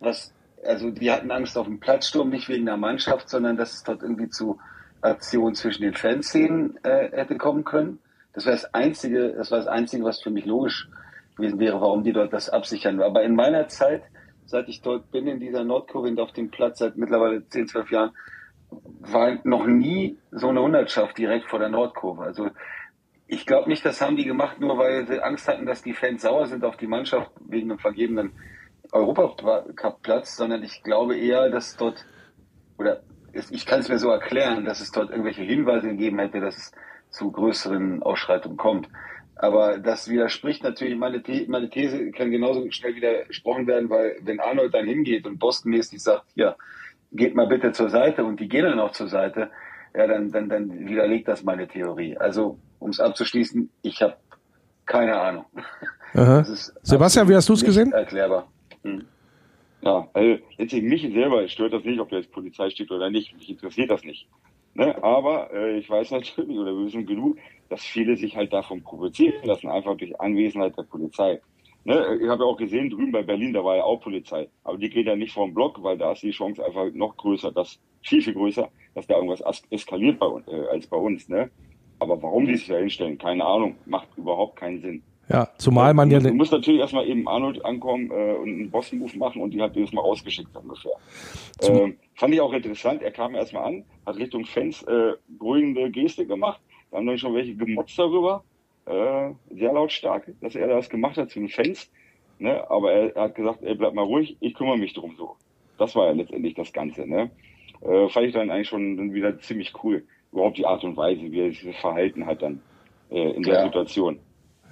was, also die hatten Angst auf den Platzsturm, nicht wegen der Mannschaft, sondern dass es dort irgendwie zu Aktionen zwischen den Fanszenen äh, hätte kommen können. Das war das einzige, das war das einzige, was für mich logisch gewesen wäre, warum die dort das absichern. Aber in meiner Zeit, seit ich dort bin, in dieser Nordkurve auf dem Platz seit mittlerweile 10, 12 Jahren, war noch nie so eine Hundertschaft direkt vor der Nordkurve. Also ich glaube nicht, das haben die gemacht, nur weil sie Angst hatten, dass die Fans sauer sind auf die Mannschaft wegen einem vergebenen Europacup-Platz, sondern ich glaube eher, dass dort, oder ich kann es mir so erklären, dass es dort irgendwelche Hinweise gegeben hätte, dass es zu größeren Ausschreitungen kommt. Aber das widerspricht natürlich, meine, The meine These kann genauso schnell widersprochen werden, weil wenn Arnold dann hingeht und Boston-mäßig sagt, ja, geht mal bitte zur Seite und die gehen dann auch zur Seite, ja, dann, dann, dann widerlegt das meine Theorie. Also um es abzuschließen, ich habe keine Ahnung. Sebastian, wie hast du es gesehen? Erklärbar. Hm. Ja, also letztlich mich selber stört das nicht, ob da jetzt Polizei steht oder nicht. Mich interessiert das nicht. Ne? Aber äh, ich weiß natürlich oder wir wissen genug, dass viele sich halt davon provozieren lassen, einfach durch Anwesenheit der Polizei. Ne? Ich habe ja auch gesehen, drüben bei Berlin, da war ja auch Polizei. Aber die geht ja nicht vom Block, weil da ist die Chance einfach noch größer, das viel, viel größer, dass da irgendwas eskaliert bei, äh, als bei uns. Ne? Aber warum die sich da hinstellen, keine Ahnung, macht überhaupt keinen Sinn. Ja, zumal man ja. Du musst natürlich erstmal eben Arnold ankommen äh, und einen Boss-Move machen und die hat dieses Mal rausgeschickt ungefähr. Ähm, fand ich auch interessant, er kam erstmal an, hat Richtung Fans äh, beruhigende Geste gemacht. Da haben dann schon welche gemotzt darüber, äh, sehr lautstark, dass er das gemacht hat zu den Fans. Ne? Aber er, er hat gesagt, ey, bleib mal ruhig, ich kümmere mich drum so. Das war ja letztendlich das Ganze. Ne? Äh, fand ich dann eigentlich schon wieder ziemlich cool überhaupt die Art und Weise, wie er sich verhalten hat dann äh, in der ja. Situation.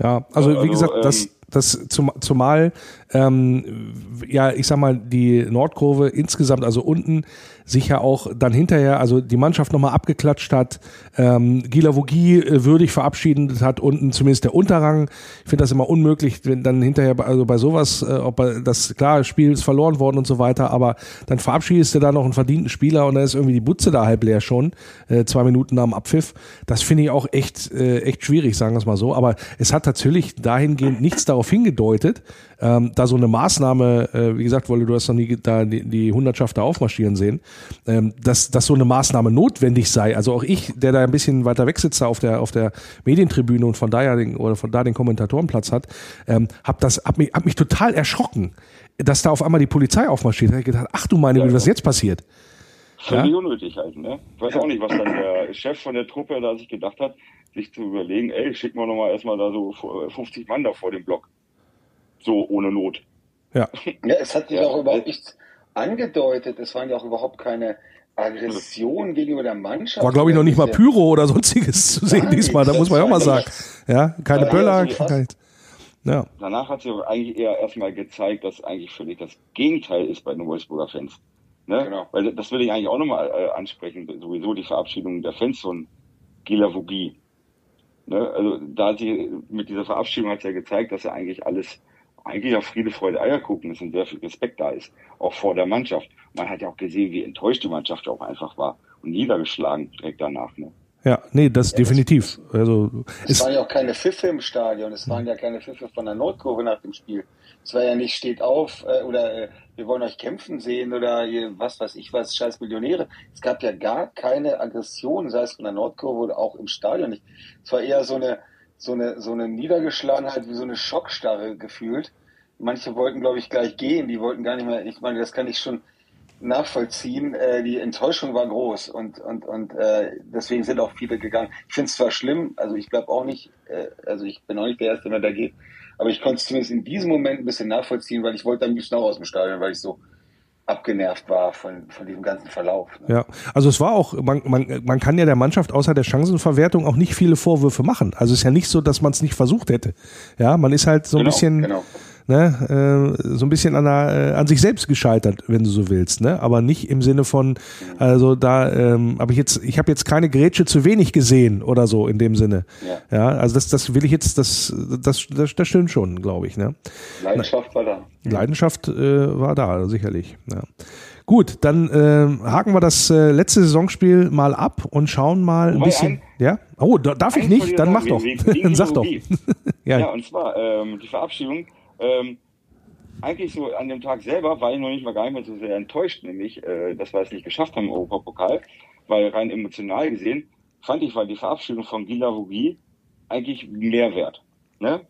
Ja, also, also wie gesagt, ähm, das, das zum, zumal ähm, ja, ich sag mal, die Nordkurve insgesamt, also unten, sich ja auch dann hinterher, also die Mannschaft nochmal abgeklatscht hat, ähm, Gila Vogie äh, würdig verabschiedet hat, unten zumindest der Unterrang. Ich finde das immer unmöglich, wenn dann hinterher, also bei sowas, äh, ob das, klar, Spiel ist verloren worden und so weiter, aber dann verabschiedest du da noch einen verdienten Spieler und dann ist irgendwie die Butze da halb leer schon, äh, zwei Minuten nach dem Abpfiff. Das finde ich auch echt, äh, echt schwierig, sagen wir es mal so. Aber es hat natürlich dahingehend nichts darauf hingedeutet, ähm, da so eine Maßnahme, äh, wie gesagt, weil du hast noch nie da die, die Hundertschaft da aufmarschieren sehen, ähm, dass, dass so eine Maßnahme notwendig sei. Also auch ich, der da ein bisschen weiter weg sitzt, auf der, auf der Medientribüne und von daher den, oder von da den Kommentatorenplatz hat, ähm, hab das, hab mich, hab mich total erschrocken, dass da auf einmal die Polizei aufmarschiert. Da hab ich gedacht, ach du meine, ja, was jetzt passiert? Völlig ja? unnötig halt, ne? Ich weiß auch nicht, was dann der Chef von der Truppe da sich gedacht hat, sich zu überlegen, ey, schicken wir nochmal erstmal da so 50 Mann da vor dem Block so ohne Not. Ja. <laughs> ja es hat sich ja. auch überhaupt nichts angedeutet. Es waren ja auch überhaupt keine Aggression gegenüber der Mannschaft. War, glaube ich, noch nicht mal Pyro oder sonstiges zu sehen diesmal. Da muss man ja auch mal sagen. <laughs> Ja, keine Böller. Kein, ja. Danach hat sich eigentlich eher erstmal gezeigt, dass eigentlich völlig das Gegenteil ist bei den Wolfsburger Fans. Ne? Genau. Weil das will ich eigentlich auch nochmal äh, ansprechen. Sowieso die Verabschiedung der Fans von Gila Vogie. Ne? Also da hat sie mit dieser Verabschiedung hat ja gezeigt, dass er eigentlich alles eigentlich auf Friede, Freude, Eierkuchen ist und sehr viel Respekt da ist, auch vor der Mannschaft. Man hat ja auch gesehen, wie enttäuscht die Mannschaft auch einfach war und niedergeschlagen direkt danach. Ne? Ja, nee, das ja, definitiv. Das, also, es waren ja auch keine Pfiffe im Stadion, es waren ja keine Pfiffe von der Nordkurve nach dem Spiel. Es war ja nicht steht auf äh, oder äh, wir wollen euch kämpfen sehen oder ihr, was weiß ich was, scheiß Millionäre. Es gab ja gar keine Aggression, sei es von der Nordkurve oder auch im Stadion nicht. Es war eher so eine so eine, so eine Niedergeschlagenheit, wie so eine Schockstarre gefühlt. Manche wollten, glaube ich, gleich gehen, die wollten gar nicht mehr, ich meine, das kann ich schon nachvollziehen. Äh, die Enttäuschung war groß und, und, und äh, deswegen sind auch viele gegangen. Ich finde es zwar schlimm, also ich glaube auch nicht, äh, also ich bin auch nicht der Erste, der da geht, aber ich konnte es zumindest in diesem Moment ein bisschen nachvollziehen, weil ich wollte am liebsten auch aus dem Stadion, weil ich so abgenervt war von, von diesem ganzen Verlauf. Ne? Ja, also es war auch, man, man, man kann ja der Mannschaft außer der Chancenverwertung auch nicht viele Vorwürfe machen. Also es ist ja nicht so, dass man es nicht versucht hätte. Ja, man ist halt so ein genau, bisschen, genau. Ne, äh, so ein bisschen an, der, äh, an sich selbst gescheitert, wenn du so willst, ne? Aber nicht im Sinne von, also da ähm, habe ich jetzt, ich habe jetzt keine Grätsche zu wenig gesehen oder so in dem Sinne. Ja, ja also das, das will ich jetzt, das, das, das, das stimmt schon, glaube ich. Ne? Leidenschaft war da. Leidenschaft äh, war da, sicherlich. Ja. Gut, dann äh, haken wir das äh, letzte Saisonspiel mal ab und schauen mal ein bisschen. Ein, ja? Oh, da, darf ich nicht? Dann mach doch. Dann <laughs> sag doch. <laughs> ja. ja, und zwar ähm, die Verabschiedung. Ähm, eigentlich so an dem Tag selber war ich noch nicht mal gar nicht mehr so sehr enttäuscht, nämlich, äh, dass wir es nicht geschafft haben im Europapokal, weil rein emotional gesehen fand ich, war die Verabschiedung von Gila Vogie eigentlich mehr wert. Ne?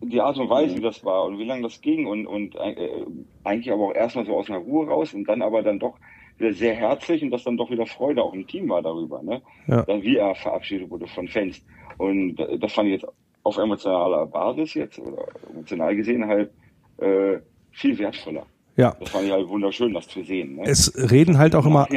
die Art und Weise, wie das war und wie lange das ging und, und äh, eigentlich aber auch erstmal so aus einer Ruhe raus und dann aber dann doch wieder sehr herzlich und dass dann doch wieder Freude auch im Team war darüber, ne? Ja. Dann wie er verabschiedet wurde von Fans. Und das fand ich jetzt auf emotionaler Basis jetzt oder emotional gesehen halt äh, viel wertvoller. Ja. Das fand ich halt wunderschön, das zu sehen. Ne? Es reden halt auch immer,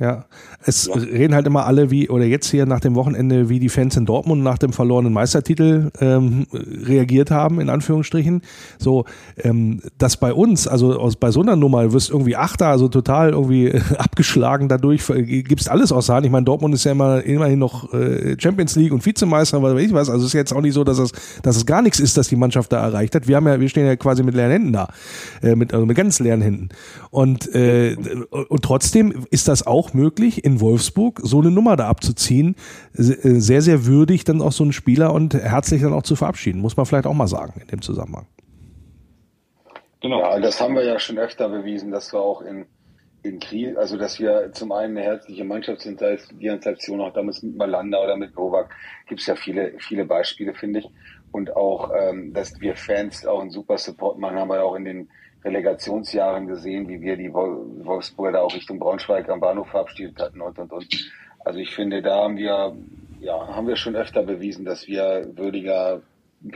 ja, es ja. reden halt immer alle wie, oder jetzt hier nach dem Wochenende, wie die Fans in Dortmund nach dem verlorenen Meistertitel ähm, reagiert haben, in Anführungsstrichen. So, ähm, dass bei uns, also aus, bei so einer Nummer, wirst irgendwie Achter, also total irgendwie <laughs> abgeschlagen dadurch, gibst alles aus der Hand. Ich meine, Dortmund ist ja immer, immerhin noch äh, Champions League und Vizemeister, was weiß ich was. Also es ist jetzt auch nicht so, dass es, dass es gar nichts ist, dass die Mannschaft da erreicht hat. Wir haben ja, wir stehen ja quasi mit leeren Händen da, äh, mit, also mit ganz leeren Händen. Und, äh, und trotzdem ist das auch möglich, in Wolfsburg so eine Nummer da abzuziehen. Sehr, sehr würdig dann auch so einen Spieler und herzlich dann auch zu verabschieden, muss man vielleicht auch mal sagen in dem Zusammenhang. Genau. Ja, das haben wir ja schon öfter bewiesen, dass wir auch in, in Krieg, also dass wir zum einen eine herzliche Mannschaft sind, sei es die Installation auch damals mit Malanda oder mit Novak, gibt es ja viele, viele Beispiele, finde ich. Und auch, ähm, dass wir Fans auch einen super Support machen, haben wir auch in den Relegationsjahren gesehen, wie wir die Wolfsburger da auch Richtung Braunschweig am Bahnhof verabschiedet hatten und, und, und. Also ich finde, da haben wir, ja, haben wir schon öfter bewiesen, dass wir würdiger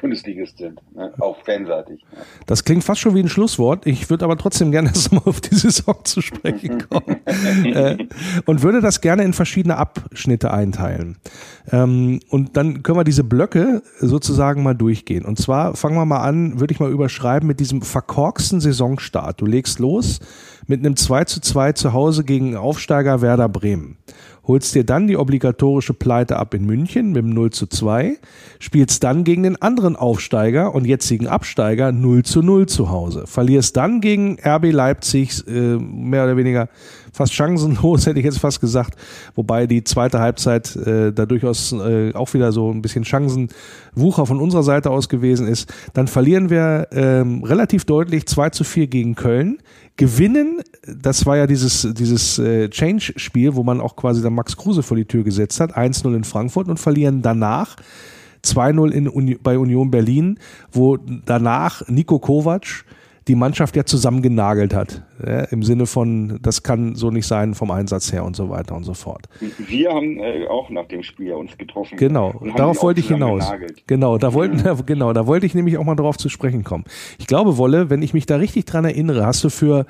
Bundesligist sind, ne? auch fanseitig. Ne? Das klingt fast schon wie ein Schlusswort. Ich würde aber trotzdem gerne <laughs> erstmal auf die Saison zu sprechen <laughs> kommen äh, und würde das gerne in verschiedene Abschnitte einteilen. Ähm, und dann können wir diese Blöcke sozusagen mal durchgehen. Und zwar fangen wir mal an, würde ich mal überschreiben mit diesem verkorksten Saisonstart. Du legst los mit einem 2 zu 2 zu Hause gegen Aufsteiger Werder Bremen holst dir dann die obligatorische Pleite ab in München mit dem 0 zu 2, spielst dann gegen den anderen Aufsteiger und jetzigen Absteiger 0 zu 0 zu Hause, verlierst dann gegen RB Leipzig äh, mehr oder weniger fast chancenlos, <laughs> hätte ich jetzt fast gesagt, wobei die zweite Halbzeit äh, da durchaus äh, auch wieder so ein bisschen Chancenwucher von unserer Seite aus gewesen ist. Dann verlieren wir ähm, relativ deutlich 2 zu 4 gegen Köln, gewinnen, das war ja dieses, dieses äh, Change-Spiel, wo man auch quasi dann Max Kruse vor die Tür gesetzt hat, 1-0 in Frankfurt und verlieren danach 2-0 in Uni bei Union Berlin, wo danach Nico Kovac die Mannschaft ja zusammengenagelt hat. Ja, Im Sinne von, das kann so nicht sein vom Einsatz her und so weiter und so fort. Wir haben äh, auch nach dem Spiel uns getroffen. Genau, darauf wollte ich hinaus. Genau, da wollten, ja. <laughs> genau, da wollte ich nämlich auch mal darauf zu sprechen kommen. Ich glaube, Wolle, wenn ich mich da richtig dran erinnere, hast du für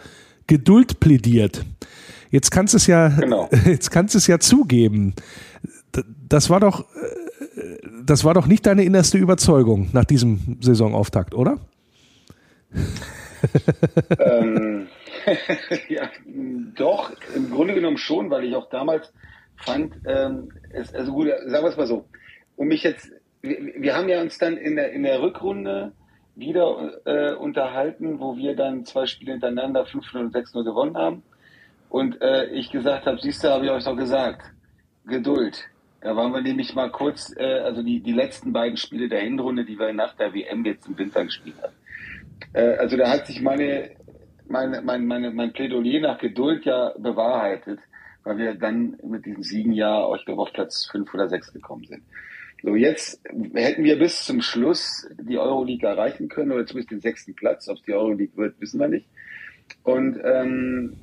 Geduld plädiert. Jetzt kannst du es ja, genau. <laughs> jetzt kannst es ja zugeben. Das war doch, äh, das war doch nicht deine innerste Überzeugung nach diesem Saisonauftakt, oder? Ähm, <laughs> ja, doch, im Grunde genommen schon, weil ich auch damals fand, ähm, es, also gut, sagen wir es mal so, um mich jetzt, wir, wir, haben ja uns dann in der, in der Rückrunde wieder äh, unterhalten, wo wir dann zwei Spiele hintereinander 5-0 und 6-0 gewonnen haben. Und äh, ich gesagt habe, siehst du, habe ich euch doch gesagt, Geduld. Da waren wir nämlich mal kurz, äh, also die, die letzten beiden Spiele der Hinrunde, die wir nach der WM jetzt im Winter gespielt haben. Äh, also da hat sich meine, meine, meine, meine, mein Plädoyer nach Geduld ja bewahrheitet, weil wir dann mit diesen sieben Jahren, ich glaube, auf Platz fünf oder sechs gekommen sind. So, jetzt hätten wir bis zum Schluss die Euroleague erreichen können, oder zumindest den sechsten Platz. Ob es die Euroleague wird, wissen wir nicht. Und ähm,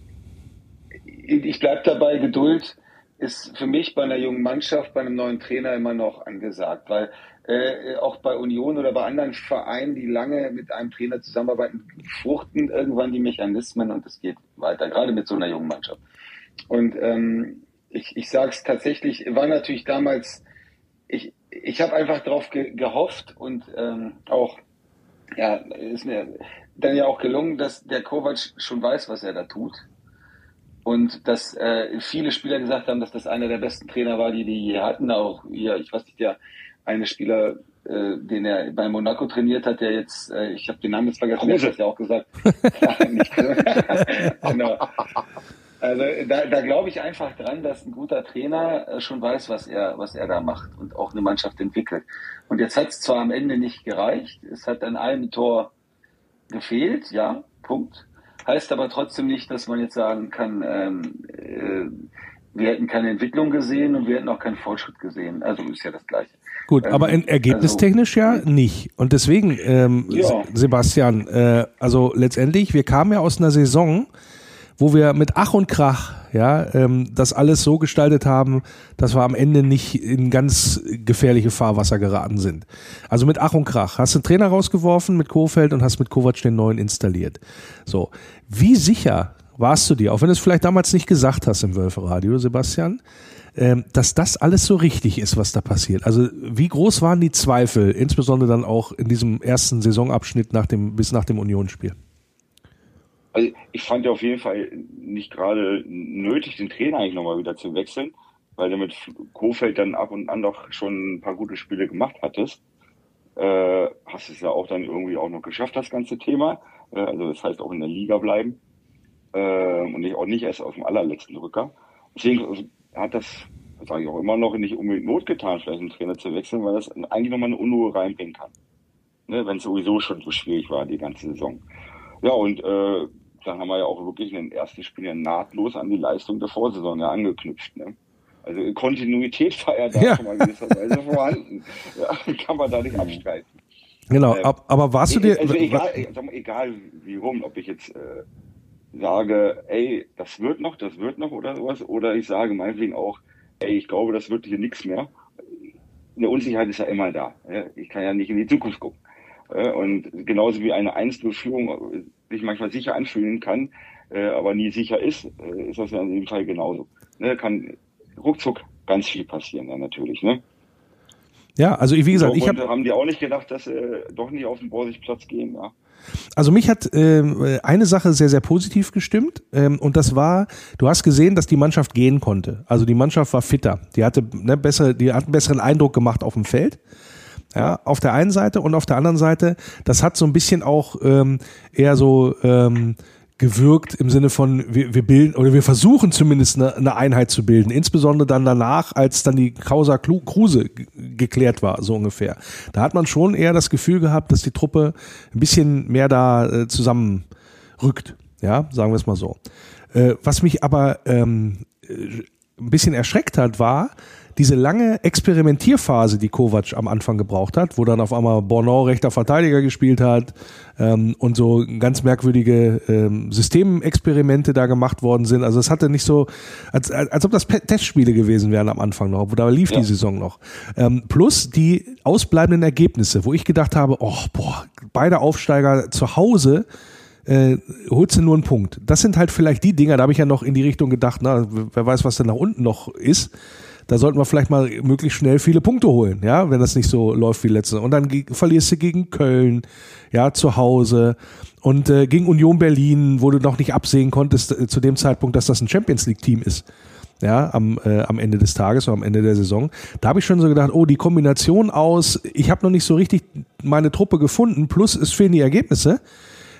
ich bleibe dabei, Geduld ist für mich bei einer jungen Mannschaft, bei einem neuen Trainer immer noch angesagt, weil äh, auch bei Union oder bei anderen Vereinen, die lange mit einem Trainer zusammenarbeiten, fruchten irgendwann die Mechanismen und es geht weiter, gerade mit so einer jungen Mannschaft. Und ähm, ich, ich sage es tatsächlich, war natürlich damals, ich, ich habe einfach darauf ge gehofft und ähm, auch ja, ist mir dann ja auch gelungen, dass der Kovac schon weiß, was er da tut. Und dass äh, viele Spieler gesagt haben, dass das einer der besten Trainer war, die die je hatten. Auch ja, ich weiß nicht, der eine Spieler, äh, den er bei Monaco trainiert hat, der jetzt, äh, ich habe den Namen jetzt vergessen, der hat ja auch gesagt. <laughs> <laughs> <laughs> genau. Also da, da glaube ich einfach dran, dass ein guter Trainer äh, schon weiß, was er, was er da macht und auch eine Mannschaft entwickelt. Und jetzt hat es zwar am Ende nicht gereicht, es hat an einem Tor gefehlt, ja, Punkt. Heißt aber trotzdem nicht, dass man jetzt sagen kann, ähm, äh, wir hätten keine Entwicklung gesehen und wir hätten auch keinen Fortschritt gesehen. Also ist ja das Gleiche. Gut, ähm, aber in, ergebnistechnisch also, ja nicht. Und deswegen, ähm, ja. Sebastian, äh, also letztendlich, wir kamen ja aus einer Saison, wo wir mit Ach und Krach ja ähm, das alles so gestaltet haben, dass wir am Ende nicht in ganz gefährliche Fahrwasser geraten sind. Also mit Ach und Krach hast du einen Trainer rausgeworfen mit Kofeld und hast mit Kovac den neuen installiert. So, wie sicher warst du dir, auch wenn du es vielleicht damals nicht gesagt hast im Wölferadio, Sebastian, dass das alles so richtig ist, was da passiert. Also wie groß waren die Zweifel, insbesondere dann auch in diesem ersten Saisonabschnitt nach dem bis nach dem Unionsspiel? Also ich fand ja auf jeden Fall nicht gerade nötig, den Trainer eigentlich nochmal wieder zu wechseln, weil du mit Kofeld dann ab und an doch schon ein paar gute Spiele gemacht hattest. Äh, hast es ja auch dann irgendwie auch noch geschafft, das ganze Thema. Äh, also das heißt auch in der Liga bleiben. Äh, und nicht, auch nicht erst auf dem allerletzten Rücker. Deswegen hat das, sage ich auch immer noch, nicht unbedingt Not getan, vielleicht einen Trainer zu wechseln, weil das eigentlich nochmal eine Unruhe reinbringen kann. Ne, Wenn es sowieso schon so schwierig war, die ganze Saison. Ja, und äh, dann haben wir ja auch wirklich in den ersten Spielen nahtlos an die Leistung der Vorsaison ja angeknüpft. Ne? Also Kontinuität war ja da ja. schon mal gewisserweise vorhanden. <laughs> Ja, kann man da nicht abstreiten. Genau, ähm, aber warst du dir... Also egal, egal wie rum, ob ich jetzt äh, sage, ey, das wird noch, das wird noch oder sowas, oder ich sage meinetwegen auch, ey, ich glaube, das wird hier nichts mehr. Eine Unsicherheit ist ja immer da. Ich kann ja nicht in die Zukunft gucken. Und genauso wie eine 1-0-Führung sich manchmal sicher anfühlen kann, äh, aber nie sicher ist, äh, ist das ja in dem Fall genauso. Ne, kann ruckzuck ganz viel passieren, ja, natürlich. Ne? Ja, also wie gesagt, ich habe haben die auch nicht gedacht, dass äh, doch nicht auf den Borsigplatz gehen. Ja. Also mich hat äh, eine Sache sehr, sehr positiv gestimmt ähm, und das war, du hast gesehen, dass die Mannschaft gehen konnte. Also die Mannschaft war fitter. Die hatte ne, bessere, die hat einen besseren Eindruck gemacht auf dem Feld. Ja, auf der einen Seite und auf der anderen Seite, das hat so ein bisschen auch ähm, eher so ähm, gewirkt im Sinne von, wir, wir bilden oder wir versuchen zumindest eine, eine Einheit zu bilden, insbesondere dann danach, als dann die Causa Kruse geklärt war, so ungefähr. Da hat man schon eher das Gefühl gehabt, dass die Truppe ein bisschen mehr da äh, zusammenrückt, ja, sagen wir es mal so. Äh, was mich aber ähm, äh, ein bisschen erschreckt hat, war, diese lange Experimentierphase, die Kovac am Anfang gebraucht hat, wo dann auf einmal Bornau rechter Verteidiger gespielt hat ähm, und so ganz merkwürdige ähm, Systemexperimente da gemacht worden sind. Also es hatte nicht so, als, als ob das Testspiele gewesen wären am Anfang noch, wo da lief ja. die Saison noch. Ähm, plus die ausbleibenden Ergebnisse, wo ich gedacht habe, oh boah, beide Aufsteiger zu Hause äh, holst du nur einen Punkt. Das sind halt vielleicht die Dinger, da habe ich ja noch in die Richtung gedacht, na, wer weiß, was da nach unten noch ist da sollten wir vielleicht mal möglichst schnell viele Punkte holen, ja, wenn das nicht so läuft wie letzte. Und dann verlierst du gegen Köln, ja, zu Hause und äh, gegen Union Berlin, wo du noch nicht absehen konntest äh, zu dem Zeitpunkt, dass das ein Champions League Team ist. Ja, am, äh, am Ende des Tages oder am Ende der Saison. Da habe ich schon so gedacht, oh, die Kombination aus, ich habe noch nicht so richtig meine Truppe gefunden, plus es fehlen die Ergebnisse.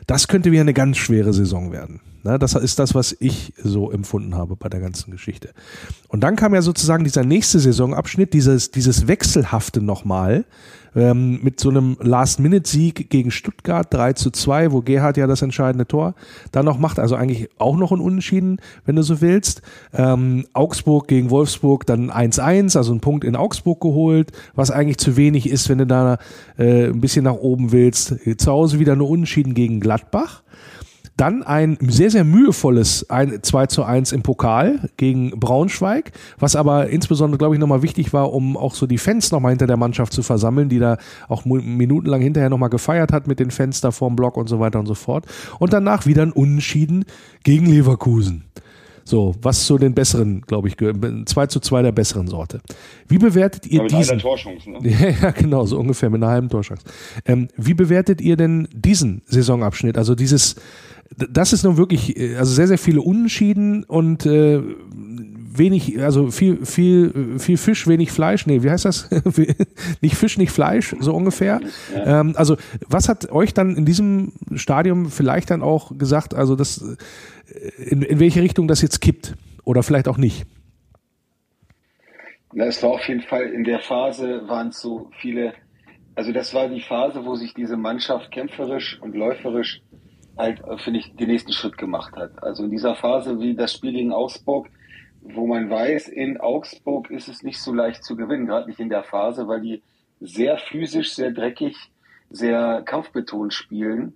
Das könnte wieder eine ganz schwere Saison werden. Ne, das ist das, was ich so empfunden habe bei der ganzen Geschichte. Und dann kam ja sozusagen dieser nächste Saisonabschnitt, dieses, dieses Wechselhafte nochmal, ähm, mit so einem Last-Minute-Sieg gegen Stuttgart 3 zu 2, wo Gerhard ja das entscheidende Tor dann noch macht, also eigentlich auch noch ein Unentschieden, wenn du so willst. Ähm, Augsburg gegen Wolfsburg dann 1-1, also ein Punkt in Augsburg geholt, was eigentlich zu wenig ist, wenn du da äh, ein bisschen nach oben willst. Zu Hause wieder eine Unentschieden gegen Gladbach. Dann ein sehr, sehr mühevolles 2 zu 1 im Pokal gegen Braunschweig, was aber insbesondere, glaube ich, nochmal wichtig war, um auch so die Fans nochmal hinter der Mannschaft zu versammeln, die da auch minutenlang hinterher nochmal gefeiert hat mit den Fans da vorm Block und so weiter und so fort. Und danach wieder ein Unentschieden gegen Leverkusen. So, was zu den besseren, glaube ich, gehört. 2 zu 2 der besseren Sorte. Wie bewertet ihr Aber mit diesen? einer Torchance, ne? Ja, <laughs> ja, genau, so ungefähr mit einer halben Torschance. Ähm, wie bewertet ihr denn diesen Saisonabschnitt? Also dieses, das ist nun wirklich, äh, also sehr, sehr viele Unentschieden und äh, wenig, also viel, viel, viel Fisch, wenig Fleisch. Nee, wie heißt das? <laughs> nicht Fisch, nicht Fleisch, so ungefähr. Ähm, also, was hat euch dann in diesem Stadium vielleicht dann auch gesagt, also das, äh, in, in welche Richtung das jetzt kippt? Oder vielleicht auch nicht? Na, es war auf jeden Fall in der Phase waren es so viele, also das war die Phase, wo sich diese Mannschaft kämpferisch und läuferisch halt, äh, finde ich, den nächsten Schritt gemacht hat. Also in dieser Phase wie das Spiel gegen Augsburg, wo man weiß, in Augsburg ist es nicht so leicht zu gewinnen, gerade nicht in der Phase, weil die sehr physisch, sehr dreckig, sehr kampfbetont spielen.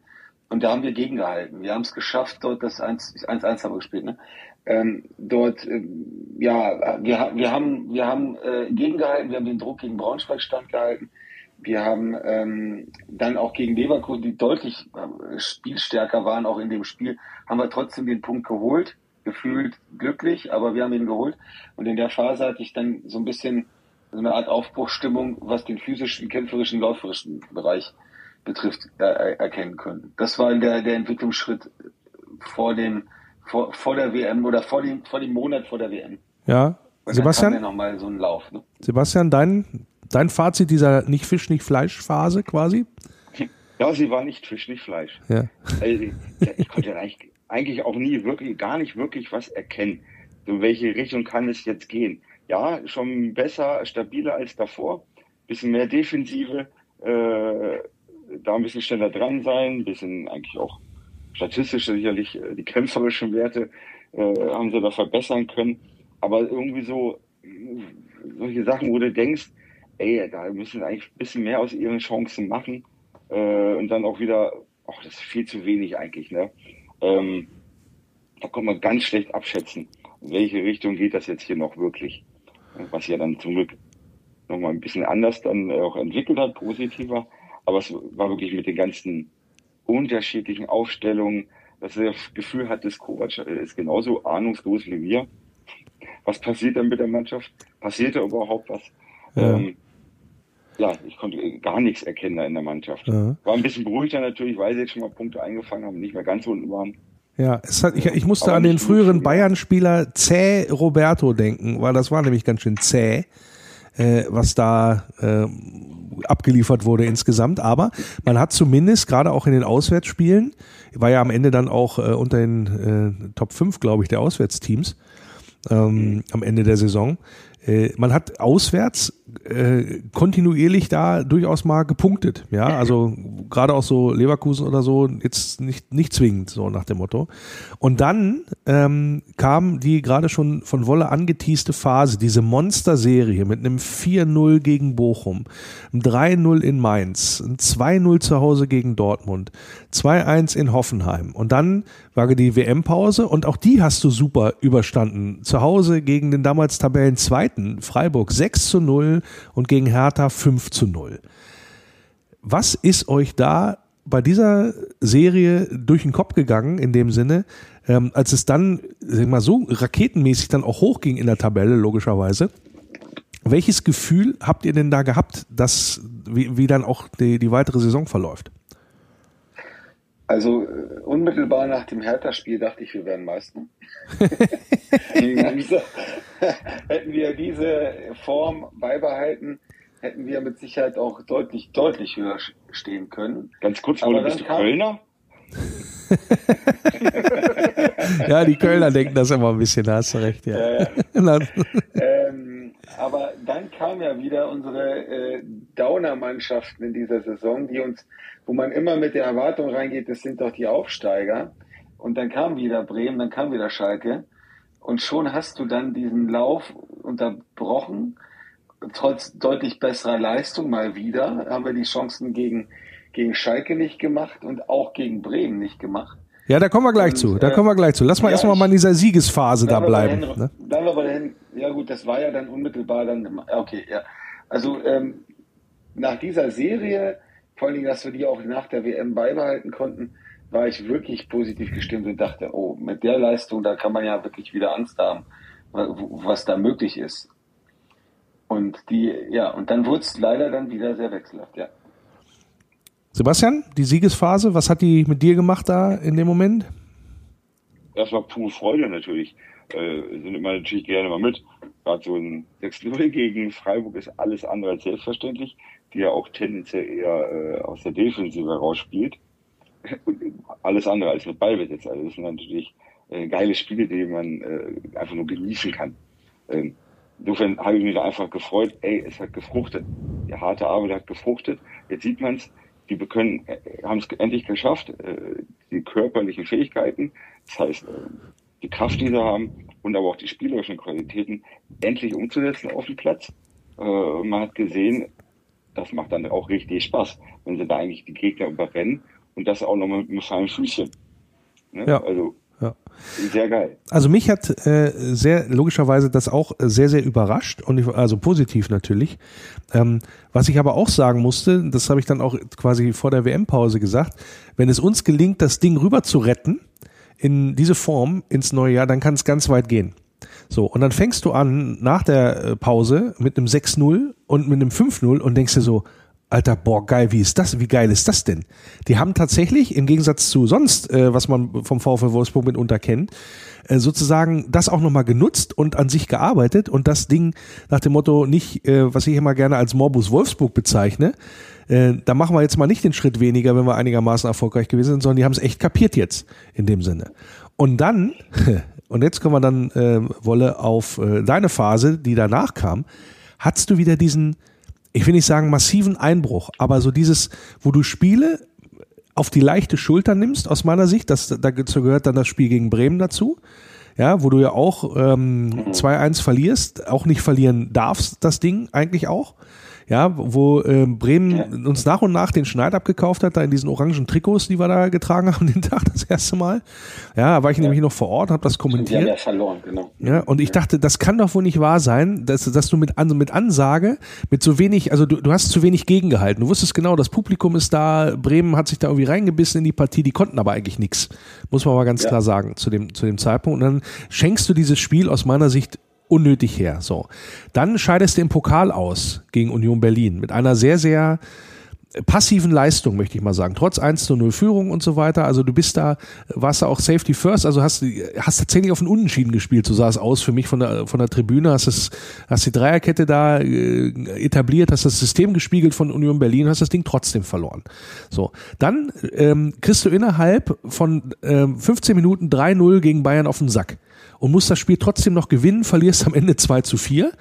Und da haben wir gegengehalten. Wir haben es geschafft, dort das 1-1 haben wir gespielt, ne? Ähm, dort, ähm, ja, wir, wir haben, wir haben äh, gegengehalten, wir haben den Druck gegen Braunschweig standgehalten. Wir haben ähm, dann auch gegen Leverkusen, die deutlich äh, spielstärker waren, auch in dem Spiel, haben wir trotzdem den Punkt geholt, gefühlt glücklich, aber wir haben ihn geholt. Und in der Phase hatte ich dann so ein bisschen so eine Art Aufbruchsstimmung, was den physischen, kämpferischen, läuferischen Bereich betrifft, äh, erkennen können. Das war der, der Entwicklungsschritt vor dem, vor, vor der WM oder vor dem, vor dem Monat vor der WM. Ja, Und dann kam ja Sebastian, nochmal so ein Lauf. Ne? Sebastian, dein, dein Fazit dieser nicht Fisch, nicht Fleisch Phase quasi? Ja, sie war nicht Fisch, nicht Fleisch. Ja. Also, ich konnte eigentlich, eigentlich auch nie wirklich, gar nicht wirklich was erkennen. So, in welche Richtung kann es jetzt gehen? Ja, schon besser, stabiler als davor. Bisschen mehr Defensive, äh, da ein bisschen schneller dran sein, ein bisschen eigentlich auch statistisch sicherlich äh, die kämpferischen Werte äh, haben sie da verbessern können. Aber irgendwie so solche Sachen, wo du denkst, ey, da müssen sie eigentlich ein bisschen mehr aus ihren Chancen machen. Äh, und dann auch wieder, ach, das ist viel zu wenig eigentlich, ne? Ähm, da kann man ganz schlecht abschätzen, in welche Richtung geht das jetzt hier noch wirklich. Was ja dann zum Glück nochmal ein bisschen anders dann auch entwickelt hat, positiver. Aber es war wirklich mit den ganzen unterschiedlichen Aufstellungen, dass er das Gefühl hat, dass Kovac ist genauso ahnungslos wie wir. Was passiert dann mit der Mannschaft? Passiert da überhaupt was? Ja. Ähm, ja, ich konnte gar nichts erkennen da in der Mannschaft. Ja. War ein bisschen beruhigter natürlich, weil sie jetzt schon mal Punkte eingefangen haben, nicht mehr ganz unten waren. Ja, es hat, ich, ich musste Aber an den früheren Bayern-Spieler Zäh Roberto denken, weil das war nämlich ganz schön zäh, äh, was da äh, abgeliefert wurde insgesamt. Aber man hat zumindest gerade auch in den Auswärtsspielen, war ja am Ende dann auch äh, unter den äh, Top 5, glaube ich, der Auswärtsteams ähm, am Ende der Saison. Äh, man hat auswärts äh, kontinuierlich da durchaus mal gepunktet. Ja, also gerade auch so Leverkusen oder so, jetzt nicht, nicht zwingend, so nach dem Motto. Und dann ähm, kam die gerade schon von Wolle angeteaste Phase, diese Monster-Serie mit einem 4-0 gegen Bochum, einem 3-0 in Mainz, ein 2-0 zu Hause gegen Dortmund, 2-1 in Hoffenheim. Und dann war die WM-Pause und auch die hast du super überstanden. Zu Hause gegen den damals Tabellenzweiten Freiburg 6 zu 0 und gegen Hertha 5 zu 0. Was ist euch da bei dieser Serie durch den Kopf gegangen, in dem Sinne, ähm, als es dann, sag mal, so raketenmäßig dann auch hochging in der Tabelle, logischerweise? Welches Gefühl habt ihr denn da gehabt, dass, wie, wie dann auch die, die weitere Saison verläuft? Also äh, unmittelbar nach dem Hertha-Spiel dachte ich, wir wären Meister. <laughs> <laughs> hätten wir diese Form beibehalten, hätten wir mit Sicherheit auch deutlich, deutlich höher stehen können. Ganz kurz, Aber Wolle, bist du kam- Kölner? <laughs> Ja, die Kölner denken das immer ein bisschen, da hast du recht, ja. Ja, ja. Ähm, aber dann kam ja wieder unsere Downer-Mannschaften in dieser Saison, die uns, wo man immer mit der Erwartung reingeht, das sind doch die Aufsteiger. Und dann kam wieder Bremen, dann kam wieder Schalke. Und schon hast du dann diesen Lauf unterbrochen. Trotz deutlich besserer Leistung mal wieder haben wir die Chancen gegen, gegen Schalke nicht gemacht und auch gegen Bremen nicht gemacht. Ja, da kommen wir gleich Und, zu. Da äh, kommen wir gleich zu. Lass mal ja, erstmal mal in dieser Siegesphase da bei bleiben. der Ne? Dann war bei ja gut, das war ja dann unmittelbar dann, okay, ja. Also ähm, nach dieser Serie, vor allen Dingen, dass wir die auch nach der WM beibehalten konnten, war ich wirklich positiv gestimmt und dachte, oh, mit der Leistung, da kann man ja wirklich wieder Angst haben, was da möglich ist. Und die, ja, und dann wurde es leider dann wieder sehr wechselhaft, ja. Sebastian, die Siegesphase, was hat die mit dir gemacht da in dem Moment? Das war pure Freude natürlich. Äh, sind immer natürlich gerne mal mit. Gerade so ein 6-0 gegen Freiburg ist alles andere als selbstverständlich, die ja auch tendenziell eher äh, aus der Defensive rausspielt. alles andere als mit Ballbesitz. Also das sind natürlich äh, geile Spiele, die man äh, einfach nur genießen kann. Ähm, insofern habe ich mich da einfach gefreut, ey, es hat gefruchtet. Die harte Arbeit hat gefruchtet. Jetzt sieht man es, die können, äh, haben es endlich geschafft, äh, die körperlichen Fähigkeiten, das heißt, äh, die Kraft, die sie haben und aber auch die spielerischen Qualitäten endlich umzusetzen auf dem Platz. Äh, man hat gesehen, das macht dann auch richtig Spaß, wenn sie da eigentlich die Gegner überrennen und das auch nochmal mit einem feinen Füßchen. Ne? Ja. Also ja. Sehr geil. Also mich hat äh, sehr logischerweise das auch sehr, sehr überrascht und ich, also positiv natürlich. Ähm, was ich aber auch sagen musste, das habe ich dann auch quasi vor der WM-Pause gesagt, wenn es uns gelingt, das Ding rüber zu retten in diese Form ins neue Jahr, dann kann es ganz weit gehen. So, und dann fängst du an nach der äh, Pause mit einem 6-0 und mit einem 5-0 und denkst dir so, Alter, boah, geil, wie ist das? Wie geil ist das denn? Die haben tatsächlich, im Gegensatz zu sonst, äh, was man vom VfL Wolfsburg mitunter kennt, äh, sozusagen das auch nochmal genutzt und an sich gearbeitet und das Ding nach dem Motto nicht, äh, was ich immer gerne als Morbus Wolfsburg bezeichne, äh, da machen wir jetzt mal nicht den Schritt weniger, wenn wir einigermaßen erfolgreich gewesen sind, sondern die haben es echt kapiert jetzt in dem Sinne. Und dann, <laughs> und jetzt kommen wir dann, äh, Wolle, auf äh, deine Phase, die danach kam, hattest du wieder diesen ich will nicht sagen massiven Einbruch, aber so dieses, wo du Spiele auf die leichte Schulter nimmst, aus meiner Sicht, das, dazu gehört dann das Spiel gegen Bremen dazu, ja, wo du ja auch ähm, 2-1 verlierst, auch nicht verlieren darfst, das Ding eigentlich auch ja, wo äh, Bremen ja. uns nach und nach den Schneid abgekauft hat, da in diesen orangen Trikots, die wir da getragen haben den Tag das erste Mal. Ja, war ich ja. nämlich noch vor Ort, habe das kommentiert. Die haben ja verloren, genau. Ja, und ich dachte, das kann doch wohl nicht wahr sein, dass, dass du mit, mit Ansage, mit so wenig, also du, du hast zu wenig gegengehalten. Du wusstest genau, das Publikum ist da, Bremen hat sich da irgendwie reingebissen in die Partie, die konnten aber eigentlich nichts, muss man mal ganz ja. klar sagen, zu dem, zu dem Zeitpunkt. Und dann schenkst du dieses Spiel aus meiner Sicht unnötig her. So. Dann scheidest du im Pokal aus gegen Union Berlin mit einer sehr, sehr passiven Leistung, möchte ich mal sagen. Trotz 1 zu 0 Führung und so weiter. Also du bist da, warst da auch Safety First, also hast, hast tatsächlich auf den Unentschieden gespielt, so sah es aus für mich von der, von der Tribüne, hast es, hast die Dreierkette da äh, etabliert, hast das System gespiegelt von Union Berlin, hast das Ding trotzdem verloren. So. Dann ähm, kriegst du innerhalb von ähm, 15 Minuten 3-0 gegen Bayern auf den Sack und musst das Spiel trotzdem noch gewinnen, verlierst am Ende 2 zu 4.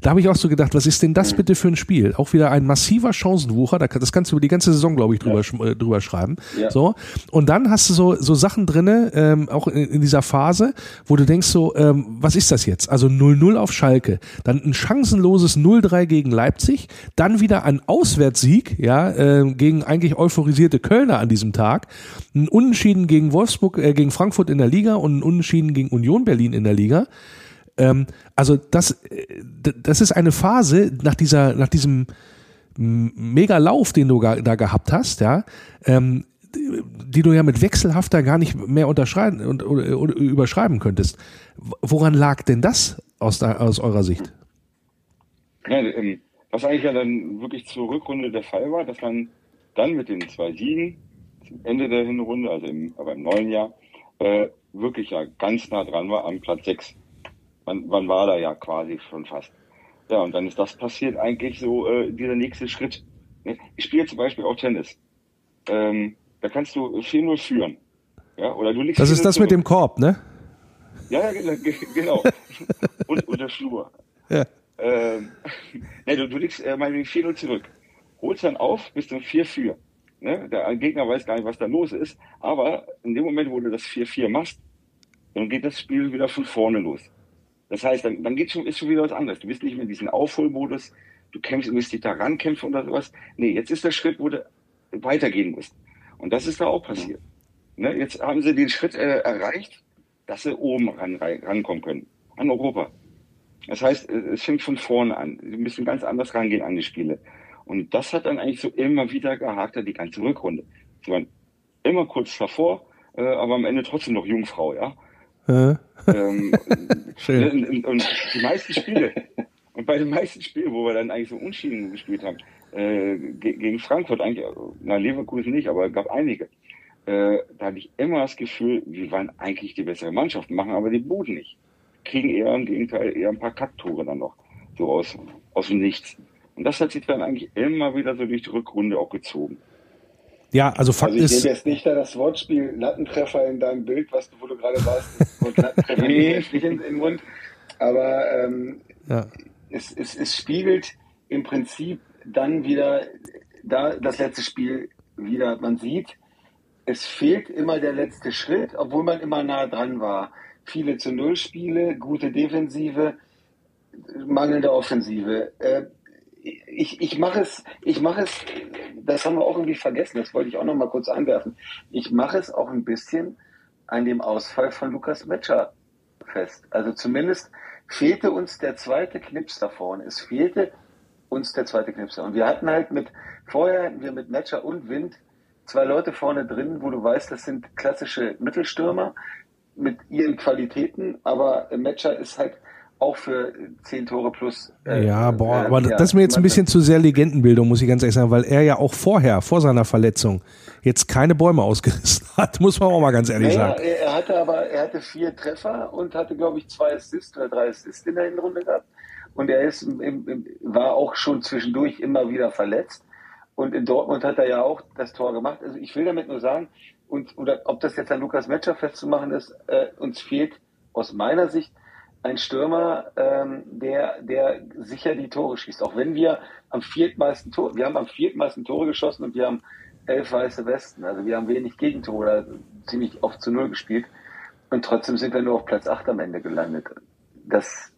Da habe ich auch so gedacht, was ist denn das bitte für ein Spiel? Auch wieder ein massiver Chancenwucher, das kannst du über die ganze Saison, glaube ich, drüber, ja. Äh, drüber schreiben. Ja. So. Und dann hast du so, so Sachen drinne, ähm, auch in, in dieser Phase, wo du denkst so, ähm, was ist das jetzt? Also 0-0 auf Schalke, dann ein chancenloses 0-3 gegen Leipzig, dann wieder ein Auswärtssieg, ja, äh, gegen eigentlich euphorisierte Kölner an diesem Tag, ein Unentschieden gegen Wolfsburg, äh, gegen Frankfurt in der Liga und ein Unentschieden gegen Union Berlin in der Liga. Ähm, also das, äh, das ist eine Phase nach dieser, nach diesem mega Lauf, den du da gehabt hast, ja, ähm, die du ja mit wechselhafter gar nicht mehr unterschreiben und überschreiben könntest. Woran lag denn das aus, der, aus eurer Sicht? Ja, ähm, was eigentlich ja dann wirklich zur Rückrunde der Fall war, dass man dann mit den zwei Siegen zum Ende der Hinrunde, also im, aber im neuen Jahr, äh, wirklich ja ganz nah dran war am Platz 6 man, man war da ja quasi schon fast. Ja, und dann ist das passiert eigentlich so äh, dieser nächste Schritt. Ne? Ich spiele zum Beispiel auch Tennis. Ähm, da kannst du 4-0 führen. Ja, oder du das ist das zurück. mit dem Korb, ne? Ja, ja genau. <laughs> und, und der Schlur. Ja. Ähm, <laughs> ne, du, du liegst äh, meinetwegen 4-0 zurück. Holst dann auf, bist dann 4-4. Ne? Der Gegner weiß gar nicht, was da los ist. Aber in dem Moment, wo du das 4-4 machst, dann geht das Spiel wieder von vorne los. Das heißt, dann, dann geht schon, ist schon wieder was anderes. Du bist nicht mehr in diesem Aufholmodus, du kämpfst, du musst dich da rankämpfen oder sowas. Nee, jetzt ist der Schritt, wo du weitergehen musst. Und das ist da auch passiert. Ne, jetzt haben sie den Schritt äh, erreicht, dass sie oben ran, rankommen können. An Europa. Das heißt, es fängt von vorne an. Sie müssen ganz anders rangehen an die Spiele. Und das hat dann eigentlich so immer wieder gehakt, die ganze Rückrunde. Ich meine, immer kurz davor, äh, aber am Ende trotzdem noch Jungfrau, ja. Äh. Ähm, <laughs> Schön. und, und die meisten Spiele, <laughs> und bei den meisten Spielen, wo wir dann eigentlich so Unschieden gespielt haben, äh, ge- gegen Frankfurt eigentlich, na Leverkusen nicht, aber es gab einige, äh, da hatte ich immer das Gefühl, wir waren eigentlich die bessere Mannschaft, machen aber die Buden nicht. Kriegen eher im Gegenteil eher ein paar Kacktore dann noch, so aus, aus dem Nichts. Und das hat sich dann eigentlich immer wieder so durch die Rückrunde auch gezogen. Ja, also Fakt Also ich ist, nehme jetzt nicht da das Wortspiel Lattentreffer in deinem Bild, was du, wo du gerade warst, und Lattentreffer Nee. nicht in, in den Mund. Aber ähm, ja, es, es, es spiegelt im Prinzip dann wieder da das letzte Spiel wieder. Man sieht, es fehlt immer der letzte Schritt, obwohl man immer nah dran war. Viele zu Null Spiele, gute Defensive, mangelnde Offensive. Äh, ich, ich mache es, ich mache es, das haben wir auch irgendwie vergessen, das wollte ich auch noch mal kurz anwerfen. Ich mache es auch ein bisschen an dem Ausfall von Lukas Metscher fest. Also zumindest fehlte uns der zweite Knips da vorne. Es fehlte uns der zweite Knips. Und wir hatten halt mit, vorher hatten wir mit Metscher und Wind zwei Leute vorne drin, wo du weißt, das sind klassische Mittelstürmer mit ihren Qualitäten, aber Metscher ist halt auch für zehn Tore plus. äh, ja, boah, äh, aber ja, das ist mir jetzt ein bisschen zu sehr Legendenbildung, muss ich ganz ehrlich sagen, weil er ja auch vorher, vor seiner Verletzung, jetzt keine Bäume ausgerissen <laughs> hat, muss man auch mal ganz ehrlich Naja, sagen. er, hatte aber, er hatte vier Treffer und hatte, glaube ich, zwei Assists oder drei Assists in der Hinrunde gehabt. Und er ist im, im, war auch schon zwischendurch immer wieder verletzt. Und in Dortmund hat er ja auch das Tor gemacht. Also ich will damit nur sagen, und, oder ob das jetzt an Lukas Metscher festzumachen ist, äh, uns fehlt aus meiner Sicht ein Stürmer, ähm, der, der sicher die Tore schießt. Auch wenn wir am viertmeisten Tore, wir haben am viertmeisten Tore geschossen und wir haben elf weiße Westen. Also wir haben wenig Gegentore oder ziemlich oft zu Null gespielt. Und trotzdem sind wir nur auf Platz 8 am Ende gelandet. Das,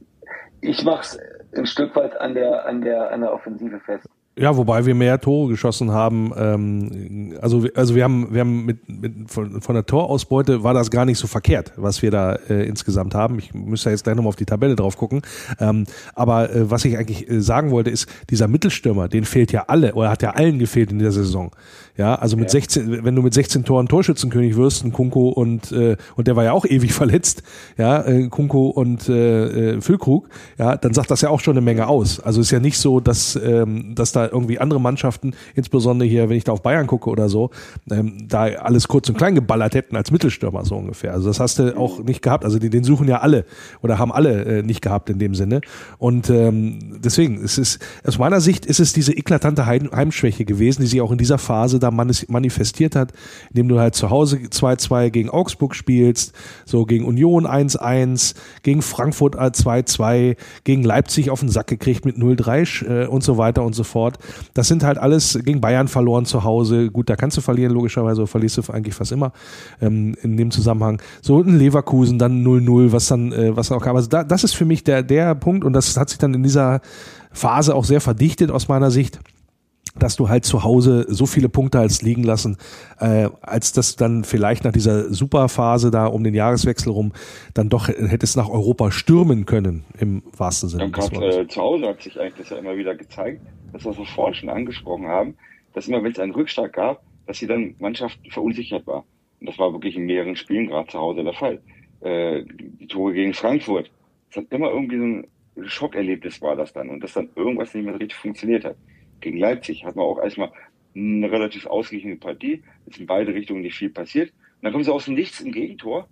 ich mache es ein Stück weit an der, an der, an der Offensive fest. Ja, wobei wir mehr Tore geschossen haben. Ähm, also, also wir haben, wir haben mit, mit von, von der Torausbeute war das gar nicht so verkehrt, was wir da äh, insgesamt haben. Ich müsste jetzt gleich nochmal auf die Tabelle drauf gucken. Ähm, aber äh, was ich eigentlich äh, sagen wollte, ist, dieser Mittelstürmer, den fehlt ja alle, oder hat ja allen gefehlt in der Saison. Ja, also mit 16, wenn du mit 16 Toren Torschützenkönig wirst, ein Kunko und äh, und der war ja auch ewig <laughs> verletzt, ja, äh, Kunko und äh, äh, Füllkrug, ja, dann sagt das ja auch schon eine Menge aus. Also ist ja nicht so, dass ähm, dass da irgendwie andere Mannschaften, insbesondere hier, wenn ich da auf Bayern gucke oder so, ähm, da alles kurz und klein geballert hätten als Mittelstürmer so ungefähr. Also das hast du auch nicht gehabt. Also die, den suchen ja alle oder haben alle äh, nicht gehabt in dem Sinne. Und ähm, deswegen, es ist aus meiner Sicht ist es diese eklatante Heim Heimschwäche gewesen, die sich auch in dieser Phase da manifestiert hat, indem du halt zu Hause 2-2 gegen Augsburg spielst, so gegen Union 1-1, gegen Frankfurt 2-2, gegen Leipzig auf den Sack gekriegt mit 0-3 äh, und so weiter und so fort. Das sind halt alles gegen Bayern verloren zu Hause. Gut, da kannst du verlieren, logischerweise, verlierst du eigentlich fast immer ähm, in dem Zusammenhang. So ein Leverkusen, dann 0-0, was dann, äh, was auch kam. Also da, das ist für mich der, der Punkt und das hat sich dann in dieser Phase auch sehr verdichtet aus meiner Sicht dass du halt zu Hause so viele Punkte als liegen lassen, äh, als das dann vielleicht nach dieser Superphase da um den Jahreswechsel rum dann doch hättest nach Europa stürmen können, im wahrsten Sinne Und gerade äh, zu Hause hat sich eigentlich das ja immer wieder gezeigt, dass wir so vorhin schon angesprochen haben, dass immer, wenn es einen Rückschlag gab, dass sie dann Mannschaft verunsichert war. Und das war wirklich in mehreren Spielen gerade zu Hause der Fall. Äh, die Tore gegen Frankfurt. Es hat immer irgendwie so ein Schockerlebnis war das dann und dass dann irgendwas nicht mehr richtig funktioniert hat. Gegen Leipzig hat man auch erstmal eine relativ ausgeglichene Partie. Es ist in beide Richtungen nicht viel passiert. Und dann kommen sie aus dem Nichts im Gegentor.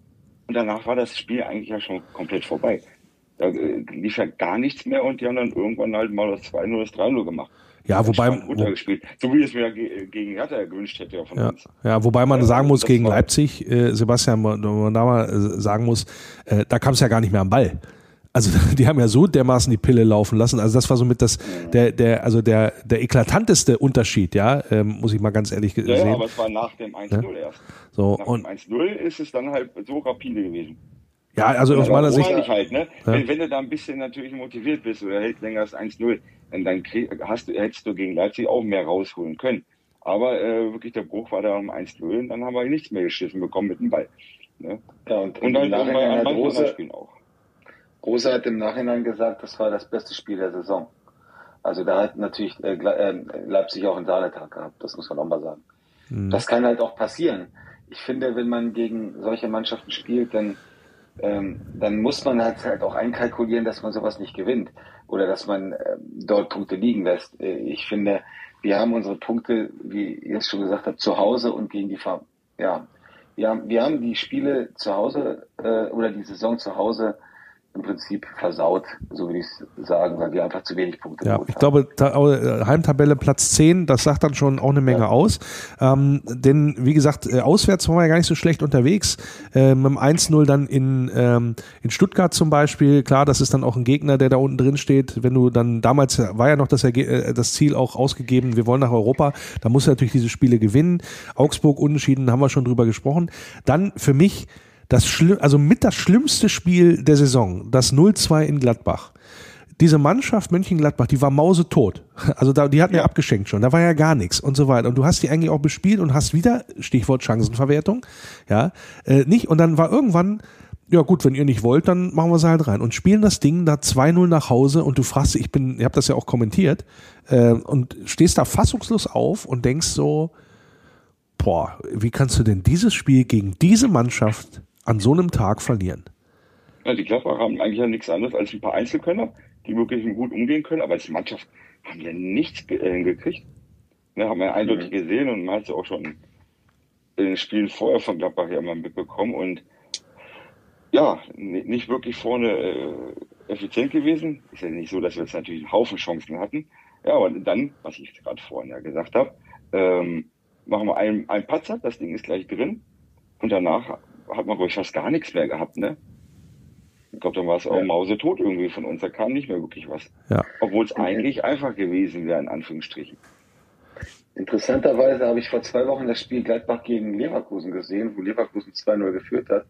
Und danach war das Spiel eigentlich ja schon komplett vorbei. Da äh, lief ja gar nichts mehr und die haben dann irgendwann halt mal das 2-0, das 3-0 gemacht. Ja, wobei, runtergespielt. So wie es mir ge gegen Hertha gewünscht hätte ja von ja, uns. ja, wobei man sagen muss, das gegen Leipzig, äh, Sebastian, man man da mal äh, sagen muss, äh, da kam es ja gar nicht mehr am Ball. Also <laughs> die haben ja so dermaßen die Pille laufen lassen. Also das war somit das, der, der, also der, der eklatanteste Unterschied, ja, ähm, muss ich mal ganz ehrlich Ja, ja, sehen. aber es war nach dem 1-0 erst. So, Nach und dem 1-0 ist es dann halt so rapide gewesen. ja, also aus meiner Sicht, meine ich halt, ne? Ja. Wenn, wenn du da ein bisschen natürlich motiviert bist oder hält länger als 1-0, dann, dann krieg, hast du, hättest du gegen Leipzig auch mehr rausholen können. Aber äh, wirklich der Bruch war da um 1-0 und dann haben wir nichts mehr geschissen bekommen mit dem Ball. Ne? Ja, und, Und im dann bei anderen Rose, Spielen auch. Rose hat im Nachhinein gesagt, das war das beste Spiel der Saison. Also da hat natürlich äh, äh, Leipzig auch einen Sahnetag gehabt, das muss man auch mal sagen. Mhm. Das kann halt auch passieren. Ich finde, wenn man gegen solche Mannschaften spielt, dann, ähm, dann muss man halt, halt auch einkalkulieren, dass man sowas nicht gewinnt oder dass man äh, dort Punkte liegen lässt. Äh, ich finde, wir haben unsere Punkte, wie ihr es schon gesagt habt, zu Hause und gegen die Ver ja, wir haben, wir haben die Spiele zu Hause äh, oder die Saison zu Hause im Prinzip versaut, so würde ich sagen, weil wir einfach zu wenig Punkte ja, Ich glaube, äh, Heimtabelle Platz 10, das sagt dann schon auch eine Menge ja. aus. Ähm, denn, wie gesagt, äh, auswärts waren wir ja gar nicht so schlecht unterwegs. Äh, mit dem 1-0 dann in, ähm, in Stuttgart zum Beispiel. Klar, das ist dann auch ein Gegner, der da unten drin steht. Wenn du dann, damals war ja noch das, Erge äh, das Ziel auch ausgegeben, wir wollen nach Europa. Da musst du natürlich diese Spiele gewinnen. Augsburg unentschieden, haben wir schon drüber gesprochen. Dann für mich das Schlimm, also mit das schlimmste Spiel der Saison, das 0-2 in Gladbach. Diese Mannschaft Mönchengladbach, die war mausetot. <laughs> Also da, die hatten ja. ja abgeschenkt schon, da war ja gar nichts und so weiter. Und du hast die eigentlich auch bespielt und hast wieder, Stichwort Chancenverwertung, ja, äh, nicht. Und dann war irgendwann, ja gut, wenn ihr nicht wollt, dann machen wir sie halt rein. Und spielen das Ding da 2-0 nach Hause und du fragst, ich bin, ihr habt das ja auch kommentiert, äh, und stehst da fassungslos auf und denkst so, boah, wie kannst du denn dieses Spiel gegen diese Mannschaft an so einem Tag verlieren? Ja, die Gladbacher haben eigentlich ja nichts anderes als ein paar Einzelkönner, die wirklich gut umgehen können, aber als Mannschaft haben ja nichts äh, gekriegt. Ne, haben wir eindeutig mhm. gesehen und man hat es auch schon in den Spielen vorher von Gladbach ja mal mitbekommen und ja, nicht wirklich vorne äh, effizient gewesen. Ist ja nicht so, dass wir jetzt natürlich einen Haufen Chancen hatten. Ja, aber dann, was ich gerade vorhin ja gesagt habe, ähm, machen wir einen, einen Patzer, das Ding ist gleich drin. Und danach hat man, glaube ich, fast gar nichts mehr gehabt, ne? Ich glaube, dann war es auch ja. mausetot irgendwie von uns. Da kam nicht mehr wirklich was. Ja. Obwohl es eigentlich einfach gewesen wäre, in Anführungsstrichen. Interessanterweise habe ich vor zwei Wochen das Spiel Gladbach gegen Leverkusen gesehen, wo Leverkusen 2-0 geführt hat.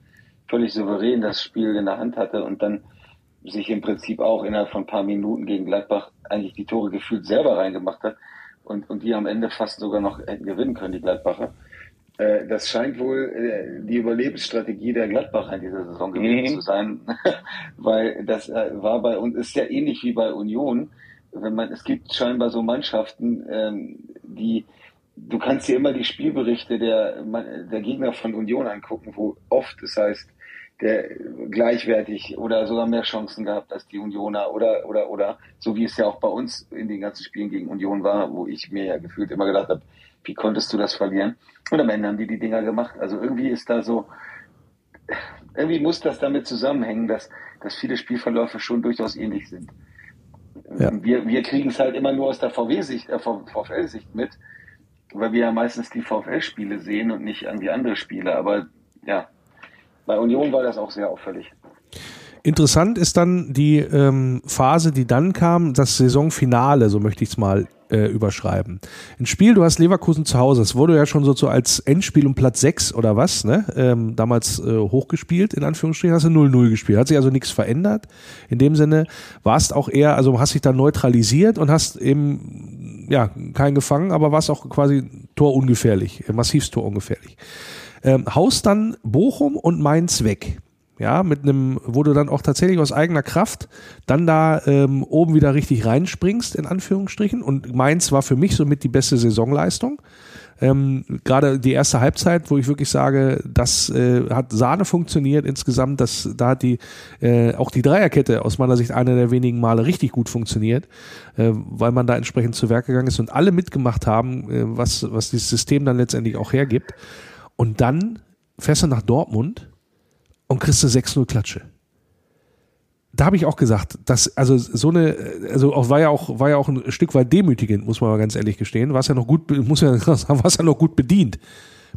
Völlig souverän das Spiel in der Hand hatte und dann sich im Prinzip auch innerhalb von ein paar Minuten gegen Gladbach eigentlich die Tore gefühlt selber reingemacht hat und, und die am Ende fast sogar noch hätten gewinnen können, die Gladbacher. Äh, das scheint wohl äh, die Überlebensstrategie der Gladbacher in dieser Saison gewesen mhm. zu sein, <laughs> weil das äh, war bei uns ist ja ähnlich wie bei Union. Wenn man es gibt scheinbar so Mannschaften, ähm, die du kannst dir immer die Spielberichte der der Gegner von Union angucken, wo oft es heißt, der gleichwertig oder sogar mehr Chancen gehabt als die Unioner oder oder oder so wie es ja auch bei uns in den ganzen Spielen gegen Union war, wo ich mir ja gefühlt immer gedacht habe, wie konntest du das verlieren? Und am Ende haben die die Dinger gemacht. Also irgendwie ist da so, irgendwie muss das damit zusammenhängen, dass, dass viele Spielverläufe schon durchaus ähnlich sind. Ja. Wir, wir kriegen es halt immer nur aus der VW-Sicht, äh, VfL-Sicht mit, weil wir ja meistens die VfL-Spiele sehen und nicht irgendwie andere Spiele. Aber ja, bei Union war das auch sehr auffällig. Interessant ist dann die ähm, Phase, die dann kam, das Saisonfinale, so möchte ich es mal äh, überschreiben. Ein Spiel, du hast Leverkusen zu Hause, es wurde ja schon so, so als Endspiel um Platz 6 oder was, ne? Ähm, damals äh, hochgespielt, in Anführungsstrichen, hast du 0-0 gespielt. Hat sich also nichts verändert. In dem Sinne warst auch eher, also hast dich da neutralisiert und hast eben, ja, keinen gefangen, aber warst auch quasi torungefährlich, äh, massivst torungefährlich. Ähm, haust dann Bochum und Mainz weg ja, mit einem, wo du dann auch tatsächlich aus eigener Kraft dann da ähm, oben wieder richtig reinspringst, in Anführungsstrichen. Und Mainz war für mich somit die beste Saisonleistung. Ähm, Gerade die erste Halbzeit, wo ich wirklich sage, das äh, hat Sahne funktioniert insgesamt, das, da hat die äh, auch die Dreierkette aus meiner Sicht einer der wenigen Male richtig gut funktioniert, äh, weil man da entsprechend zu Werk gegangen ist und alle mitgemacht haben, äh, was, was dieses System dann letztendlich auch hergibt. Und dann fährst du nach Dortmund und kriegst du 6-0 Klatsche. Da habe ich auch gesagt, dass, also so eine, also auch war ja auch, war ja auch ein Stück weit demütigend, muss man mal ganz ehrlich gestehen. War es ja noch gut, muss ja <laughs> sagen, war ja noch gut bedient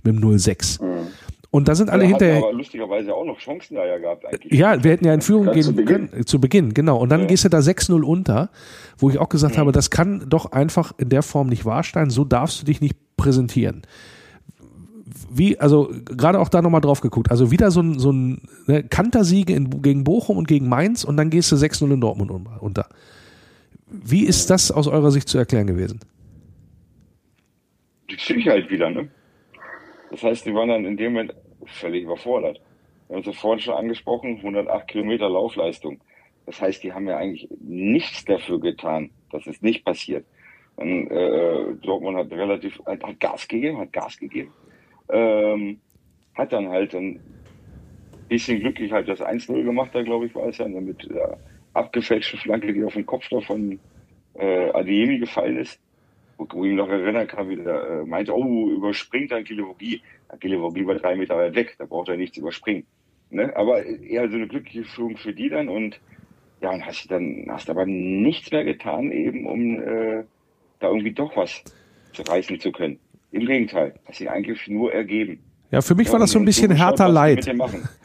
mit dem 0-6. Mhm. Und da sind alle hinterher. aber lustigerweise auch noch Chancen da ja gehabt eigentlich. Ja, wir hätten ja in Führung gehen können, zu Beginn, genau. Und dann ja. gehst du da 6-0 unter, wo ich auch gesagt mhm. habe, das kann doch einfach in der Form nicht wahr sein, so darfst du dich nicht präsentieren wie, also gerade auch da nochmal drauf geguckt, also wieder so ein, so ein ne, Kantersiege in, gegen Bochum und gegen Mainz und dann gehst du 6-0 in Dortmund unter. Wie ist das aus eurer Sicht zu erklären gewesen? Die Psyche halt wieder, ne? Das heißt, die waren dann in dem Moment völlig überfordert. Wir haben es ja vorhin schon angesprochen, 108 Kilometer Laufleistung. Das heißt, die haben ja eigentlich nichts dafür getan, dass es nicht passiert. Dann, äh, Dortmund hat relativ, hat Gas gegeben, hat Gas gegeben. Ähm, hat dann halt ein bisschen glücklich halt das 1-0 gemacht, da glaube ich, war es ja, mit der abgefälschten Flanke, die auf den Kopf da von äh, Adeyemi gefallen ist, wo, mich noch erinnern kann, wie der äh, meinte, oh, überspringt dann Gilevogie. Gilevogie war drei Meter weit weg, da braucht er nichts überspringen. Ne? Aber eher so eine glückliche Führung für die dann und ja, und hast dann hast aber nichts mehr getan, eben um äh, da irgendwie doch was zu reißen zu können. Im Gegenteil, hast sich eigentlich nur ergeben. Ja, für mich Ja, war das so ein bisschen härter Leid.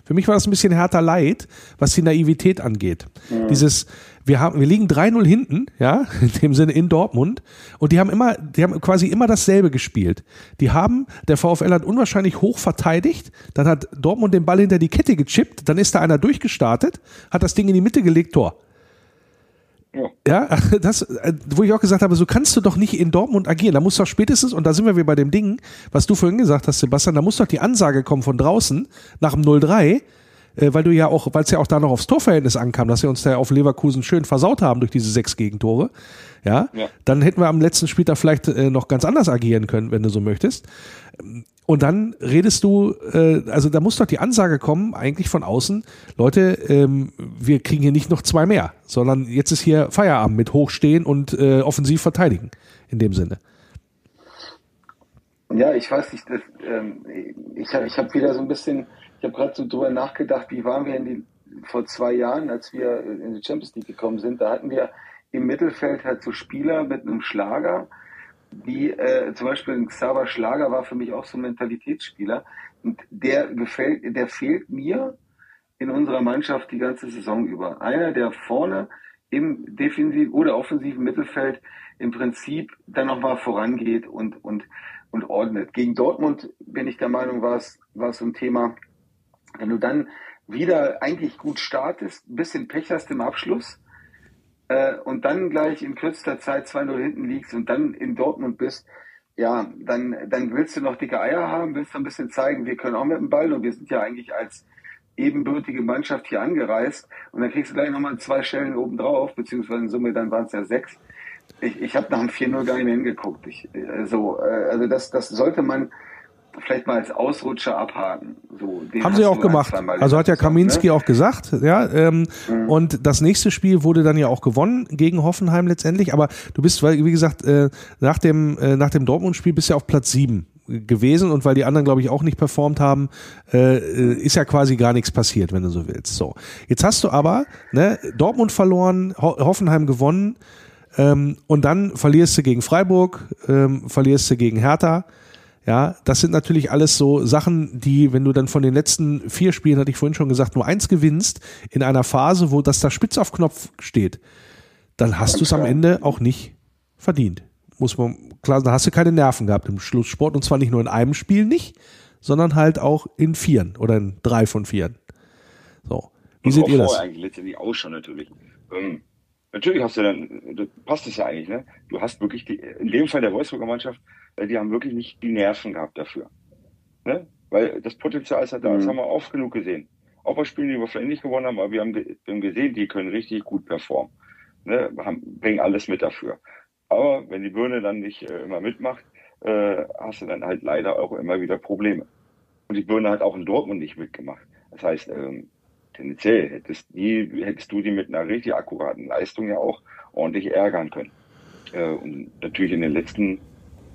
Für mich war das ein bisschen härter Leid, was die Naivität angeht. Dieses, wir haben, wir liegen 3-0 hinten, ja, <laughs> in dem Sinne in Dortmund, und die haben immer, die haben quasi immer dasselbe gespielt. Die haben, der VfL hat unwahrscheinlich hoch verteidigt, dann hat Dortmund den Ball hinter die Kette gechippt, dann ist da einer durchgestartet, hat das Ding in die Mitte gelegt, Tor. Ja. <laughs> Das, äh, wo ich auch gesagt habe, so kannst du doch nicht in Dortmund agieren. Da muss doch spätestens, und da sind wir wieder bei dem Ding, was du vorhin gesagt hast, Sebastian, da muss doch die Ansage kommen von draußen nach dem 0-3, äh, weil du ja auch, weil es ja auch da noch aufs Torverhältnis ankam, dass wir uns da auf Leverkusen schön versaut haben durch diese sechs Gegentore. Ja, Ja. dann hätten wir am letzten Spieltag vielleicht äh, noch ganz anders agieren können, wenn du so möchtest. Und dann redest du, äh, also da muss doch die Ansage kommen, eigentlich von außen, Leute, ähm, wir kriegen hier nicht noch zwei mehr, sondern jetzt ist hier Feierabend mit hochstehen und äh, offensiv verteidigen, in dem Sinne. Ja, ich weiß nicht, das, ähm, ich, hab- ich habe wieder so ein bisschen, ich habe gerade so drüber nachgedacht, wie waren wir in die, vor zwei Jahren, als wir in die Champions League gekommen sind, da hatten wir im Mittelfeld halt so Spieler mit einem Schlager, die äh, zum Beispiel ein Xaver Schlager war für mich auch so ein Mentalitätsspieler und der gefällt, der fehlt mir in unserer Mannschaft die ganze Saison über. Einer, der vorne im defensiv oder offensiven Mittelfeld im Prinzip dann nochmal vorangeht und, und, und ordnet. Gegen Dortmund bin ich der Meinung, war es, war es so ein Thema, wenn du dann wieder eigentlich gut startest, ein bisschen Pech hast im Abschluss äh, und dann gleich in kürzester Zeit 2-0 hinten liegst und dann in Dortmund bist, ja, dann, dann willst du noch dicke Eier haben, willst du ein bisschen zeigen, wir können auch mit dem Ball und wir sind ja eigentlich als ebenbürtige Mannschaft hier angereist und dann kriegst du gleich nochmal zwei Stellen oben drauf, beziehungsweise in Summe dann waren es ja sechs. Ich, ich habe nach dem 4-0 gar nicht mehr hingeguckt. Ich, äh, äh, also das, das sollte man vielleicht mal als Ausrutscher abhaken. So, Haben sie auch gemacht. Also hat ja Kaminski ne? auch gesagt, ja. Ähm, Und das nächste Spiel wurde dann ja auch gewonnen gegen Hoffenheim letztendlich. Aber du bist, weil, wie gesagt, äh, nach dem, äh, nach dem Dortmund-Spiel bist du ja auf Platz sieben gewesen und weil die anderen, glaube ich, auch nicht performt haben, äh, äh, ist ja quasi gar nichts passiert, wenn du so willst. So. Jetzt hast du aber, ne, Dortmund verloren, Ho Hoffenheim gewonnen, ähm, und dann verlierst du gegen Freiburg, ähm, verlierst du gegen Hertha. Ja, das sind natürlich alles so Sachen, die, wenn du dann von den letzten vier Spielen, hatte ich vorhin schon gesagt, nur eins gewinnst, in einer Phase, wo das da spitz auf Knopf steht, dann hast du es am Ende auch nicht verdient. Muss man, klar, da hast du keine Nerven gehabt im Schlusssport und zwar nicht nur in einem Spiel nicht, sondern halt auch in vieren oder in drei von vieren. So. Wie seht ihr das? vorher eigentlich letztendlich auch schon natürlich. Ähm, natürlich hast du dann, passt es ja eigentlich, ne? Du hast wirklich die, in dem Fall der Wolfsburger Mannschaft, die haben wirklich nicht die Nerven gehabt dafür. Ne? Weil das Potenzial ist halt da, das Mhm. haben wir oft genug gesehen. Auch bei Spielen, die wir vielleicht nicht gewonnen haben, aber wir haben, wir haben gesehen, die können richtig gut performen. Ne? Haben, bringen alles mit dafür. Aber wenn die Birne dann nicht äh, immer mitmacht, äh, hast du dann halt leider auch immer wieder Probleme. Und die Birne hat auch in Dortmund nicht mitgemacht. Das heißt, ähm, tendenziell hättest, die, hättest du die mit einer richtig akkuraten Leistung ja auch ordentlich ärgern können. Äh, und natürlich in den letzten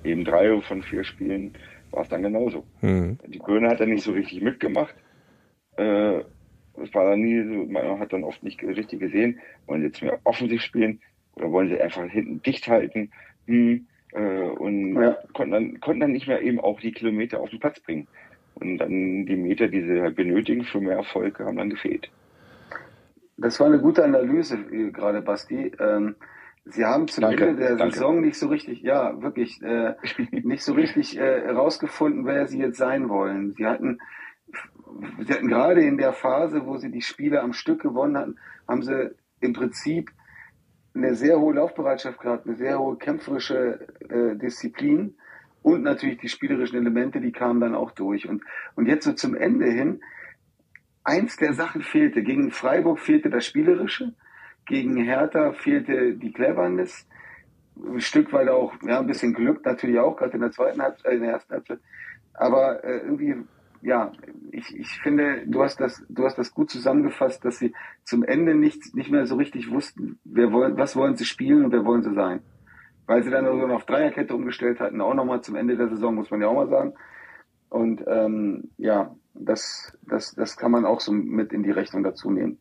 eben drei von vier Spielen war es dann genauso. Hm. Die Birne hat dann nicht so richtig mitgemacht. Äh, das war dann nie so, man hat dann oft nicht richtig gesehen, wollen sie jetzt mehr offensiv spielen oder wollen sie einfach hinten dicht halten hm, äh, und Ja. konnten, dann, konnten dann nicht mehr eben auch die Kilometer auf den Platz bringen. Und dann die Meter, die sie halt benötigen für mehr Erfolg, haben dann gefehlt. Das war eine gute Analyse äh, gerade, Basti. Ähm, Sie haben zum Danke, Ende der danke. Saison nicht so richtig, ja, wirklich, äh, <laughs> nicht so richtig äh, herausgefunden, wer Sie jetzt sein wollen. Sie hatten, Sie hatten gerade in der Phase, wo Sie die Spiele am Stück gewonnen hatten, haben Sie im Prinzip eine sehr hohe Laufbereitschaft gehabt, eine sehr hohe kämpferische äh, Disziplin und natürlich die spielerischen Elemente, die kamen dann auch durch. Und, und jetzt so zum Ende hin, eins der Sachen fehlte. Gegen Freiburg fehlte das Spielerische, gegen Hertha fehlte die Cleverness. ein Stück weit auch ja, ein bisschen Glück natürlich auch, gerade in der zweiten Halbzeit, äh, in der ersten Halbzeit. Aber äh, irgendwie, ja, ich, ich finde, du hast das, du hast das gut zusammengefasst, dass sie zum Ende nicht, nicht mehr so richtig wussten, wer wollen, was wollen sie spielen und wer wollen sie sein. Weil sie dann so auf Dreierkette umgestellt hatten, auch nochmal zum Ende der Saison, muss man ja auch mal sagen. Und ähm, ja, das, das, das kann man auch so mit in die Rechnung dazu nehmen.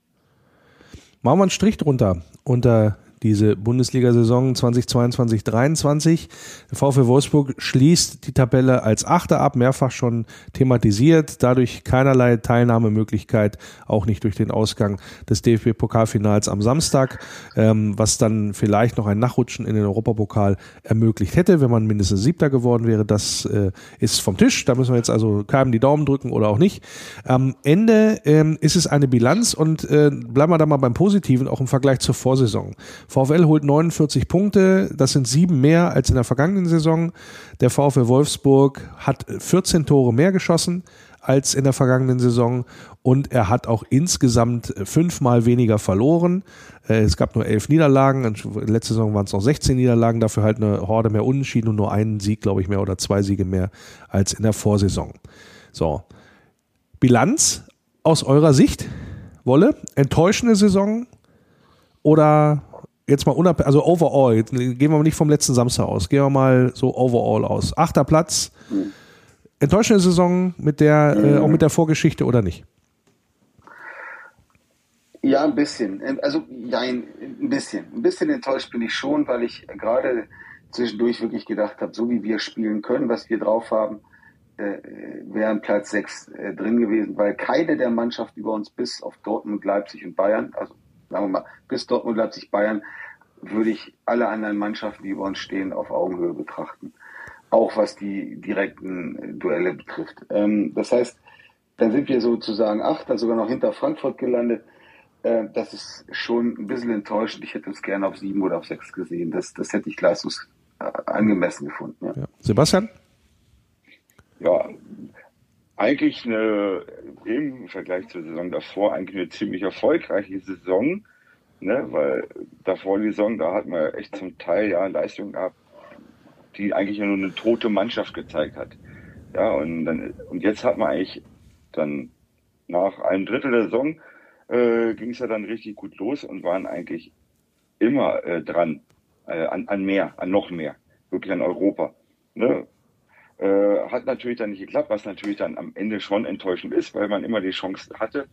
Machen wir einen Strich drunter. Unter diese Bundesliga-Saison 2022-23. Der VfL Wolfsburg schließt die Tabelle als Achter ab, mehrfach schon thematisiert, dadurch keinerlei Teilnahmemöglichkeit, auch nicht durch den Ausgang des DFB-Pokalfinals am Samstag, ähm, was dann vielleicht noch ein Nachrutschen in den Europapokal ermöglicht hätte, wenn man mindestens Siebter geworden wäre. Das äh, ist vom Tisch, da müssen wir jetzt also keinem die Daumen drücken oder auch nicht. Am Ende ähm, ist es eine Bilanz und äh, bleiben wir da mal beim Positiven, auch im Vergleich zur Vorsaison. VfL holt 49 Punkte, das sind sieben mehr als in der vergangenen Saison. Der VfL Wolfsburg hat 14 Tore mehr geschossen als in der vergangenen Saison und er hat auch insgesamt fünfmal weniger verloren. Äh, es gab nur elf Niederlagen, letzte Saison waren es noch 16 Niederlagen, dafür halt eine Horde mehr Unentschieden und nur einen Sieg, glaube ich, mehr oder zwei Siege mehr als in der Vorsaison. So. Bilanz aus eurer Sicht? Wolle? Enttäuschende Saison oder jetzt mal unabhängig, also overall, jetzt gehen wir mal nicht vom letzten Samstag aus, gehen wir mal so overall aus. Achter Platz, enttäuschende Saison mit der, äh, auch mit der Vorgeschichte oder nicht? Ja, ein bisschen. Also, ja, ein bisschen. Ein bisschen enttäuscht bin ich schon, weil ich gerade zwischendurch wirklich gedacht habe, so wie wir spielen können, was wir drauf haben, äh, wäre Platz 6 äh, drin gewesen, weil keine der Mannschaften über uns bis auf Dortmund, Leipzig und Bayern, also sagen wir mal, bis Dortmund, Leipzig, Bayern, würde ich alle anderen Mannschaften, die über uns stehen, auf Augenhöhe betrachten. Auch was die direkten Duelle betrifft. Ähm, das heißt, dann sind wir sozusagen Achter, sogar noch hinter Frankfurt gelandet. Äh, das ist schon ein bisschen enttäuschend. Ich hätte uns gerne auf sieben oder auf sechs gesehen. Das, das hätte ich leistungsangemessen gefunden. Ja. Ja. Sebastian? Ja, eigentlich eine, im Vergleich zur Saison davor, eigentlich eine ziemlich erfolgreiche Saison. Ne, weil davor die Saison, da hat man echt zum Teil ja Leistungen gehabt, die eigentlich nur eine tote Mannschaft gezeigt hat. Ja, und dann, und jetzt hat man eigentlich dann nach einem Drittel der Saison äh, ging es ja dann richtig gut los und waren eigentlich immer äh, dran äh, an, an mehr, an noch mehr, wirklich an Europa. Ne? Äh, hat natürlich dann nicht geklappt, was natürlich dann am Ende schon enttäuschend ist, weil man immer die Chance hatte.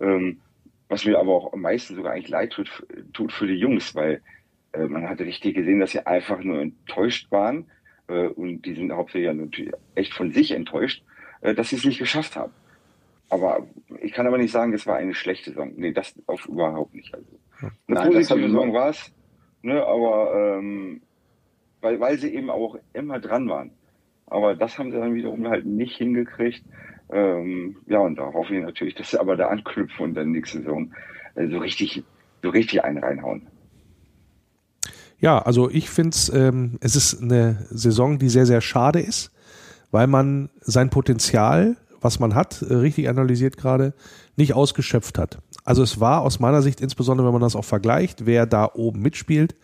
Ähm, was mir aber auch am meisten sogar eigentlich leid tut, tut für die Jungs, weil äh, man hatte richtig gesehen, dass sie einfach nur enttäuscht waren äh, und die sind hauptsächlich ja natürlich echt von sich enttäuscht, äh, dass sie es nicht geschafft haben. Aber ich kann aber nicht sagen, es war eine schlechte Saison. Nee, das auch überhaupt nicht. Also, eine Nein, positive Saison war es, ne, aber ähm, weil, weil sie eben auch immer dran waren. Aber das haben sie dann wiederum halt nicht hingekriegt. Ähm, ja, und da hoffe ich natürlich, dass sie aber da anknüpfen und dann nächste Saison äh, so richtig, so richtig einen reinhauen. Ja, also ich finde ähm, es ist eine Saison, die sehr, sehr schade ist, weil man sein Potenzial, was man hat, äh, richtig analysiert gerade, nicht ausgeschöpft hat. Also es war aus meiner Sicht, insbesondere wenn man das auch vergleicht, wer da oben mitspielt,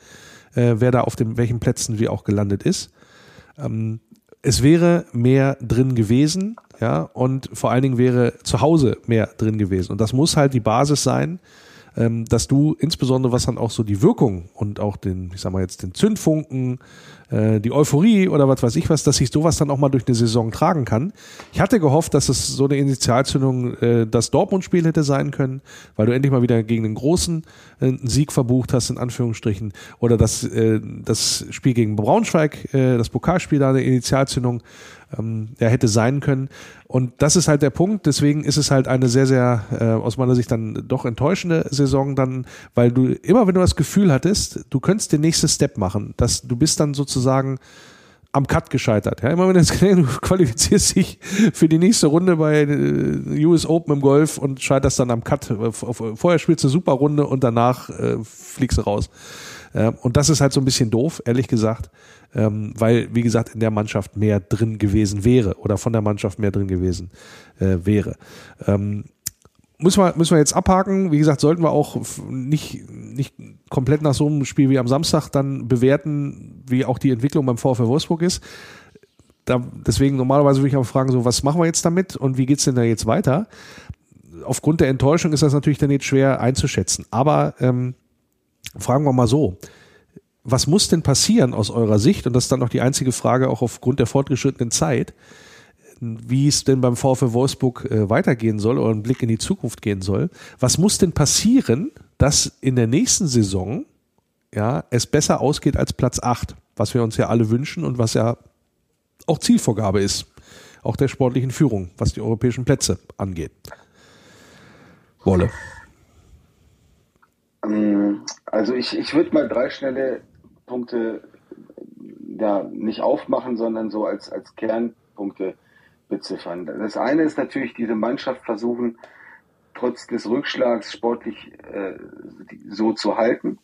äh, wer da auf den welchen Plätzen wie auch gelandet ist. Ähm, es wäre mehr drin gewesen, ja, und vor allen Dingen wäre zu Hause mehr drin gewesen. Und das muss halt die Basis sein, ähm, dass du insbesondere was dann auch so die Wirkung und auch den, ich sag mal jetzt den Zündfunken, äh, die Euphorie oder was weiß ich was, dass sich sowas dann auch mal durch eine Saison tragen kann. Ich hatte gehofft, dass es so eine Initialzündung äh, das Dortmund-Spiel hätte sein können, weil du endlich mal wieder gegen den Großen äh, einen Sieg verbucht hast, in Anführungsstrichen, oder das, äh, das Spiel gegen Braunschweig, äh, das Pokalspiel da eine Initialzündung ähm, ja, hätte sein können. Und das ist halt der Punkt. Deswegen ist es halt eine sehr, sehr äh, aus meiner Sicht dann doch enttäuschende Saison dann, weil du immer, wenn du das Gefühl hattest, du könntest den nächsten Step machen, dass du bist dann sozusagen am Cut gescheitert. Ja, immer wenn du jetzt <laughs> du qualifizierst dich für die nächste Runde bei äh, US Open im Golf und scheiterst dann am Cut. Äh, Vorher spielst du eine super Runde und danach äh, fliegst du raus. Äh, und das ist halt so ein bisschen doof, ehrlich gesagt, ähm, weil, wie gesagt, in der Mannschaft mehr drin gewesen wäre oder von der Mannschaft mehr drin gewesen äh, wäre. Ähm, müssen wir, müssen wir jetzt abhaken. Wie gesagt, sollten wir auch nicht, nicht komplett nach so einem Spiel wie am Samstag dann bewerten, wie auch die Entwicklung beim VfL Wolfsburg ist. Da, deswegen normalerweise würde ich auch fragen, so, was machen wir jetzt damit und wie geht's denn da jetzt weiter? Aufgrund der Enttäuschung ist das natürlich dann jetzt schwer einzuschätzen. Aber ähm, fragen wir mal so. Was muss denn passieren aus eurer Sicht? Und das ist dann noch die einzige Frage, auch aufgrund der fortgeschrittenen Zeit wie es denn beim VfL Wolfsburg äh, weitergehen soll oder einen Blick in die Zukunft gehen soll. Was muss denn passieren, dass in der nächsten Saison ja, es besser ausgeht als Platz 8, was wir uns ja alle wünschen und was ja auch Zielvorgabe ist, auch der sportlichen Führung, was die europäischen Plätze angeht. Wolle. Ähm, also ich, ich würde mal drei schnelle Punkte ja, nicht aufmachen, sondern so als, als Kernpunkte beziffern. Das eine ist natürlich diese Mannschaft versuchen, trotz des Rückschlags sportlich äh, so zu halten.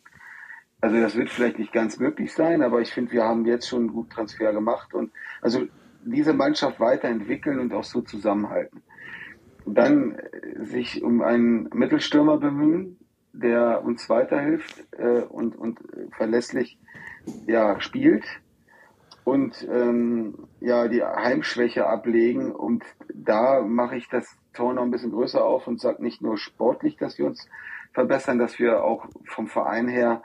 Also das wird vielleicht nicht ganz möglich sein, aber ich finde, wir haben jetzt schon einen guten Transfer gemacht und also diese Mannschaft weiterentwickeln und auch so zusammenhalten. Dann äh, sich um einen Mittelstürmer bemühen, der uns weiterhilft äh, und, und verlässlich ja, spielt und ähm, ja die Heimschwäche ablegen. Und da mache ich das Tor noch ein bisschen größer auf und sage nicht nur sportlich, dass wir uns verbessern, dass wir auch vom Verein her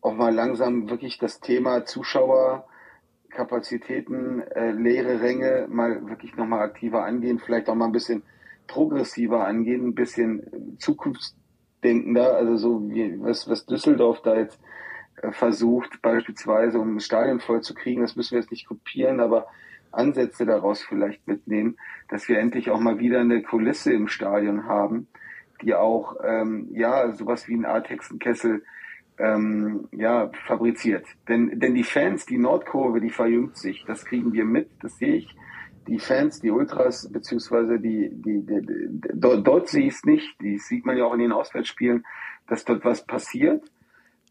auch mal langsam wirklich das Thema Zuschauer Kapazitäten, äh, leere Ränge mal wirklich nochmal aktiver angehen, vielleicht auch mal ein bisschen progressiver angehen, ein bisschen zukunftsdenkender, also so wie was, was Düsseldorf da jetzt versucht, beispielsweise um ein Stadion voll zu kriegen, das müssen wir jetzt nicht kopieren, aber Ansätze daraus vielleicht mitnehmen, dass wir endlich auch mal wieder eine Kulisse im Stadion haben, die auch ähm, ja sowas wie ein Artexenkessel ähm, ja fabriziert. Denn denn die Fans, die Nordkurve, die verjüngt sich, das kriegen wir mit, das sehe ich. Die Fans, die Ultras beziehungsweise die die, die, die dort, dort sehe ich es nicht. Die sieht man ja auch in den Auswärtsspielen, dass dort was passiert.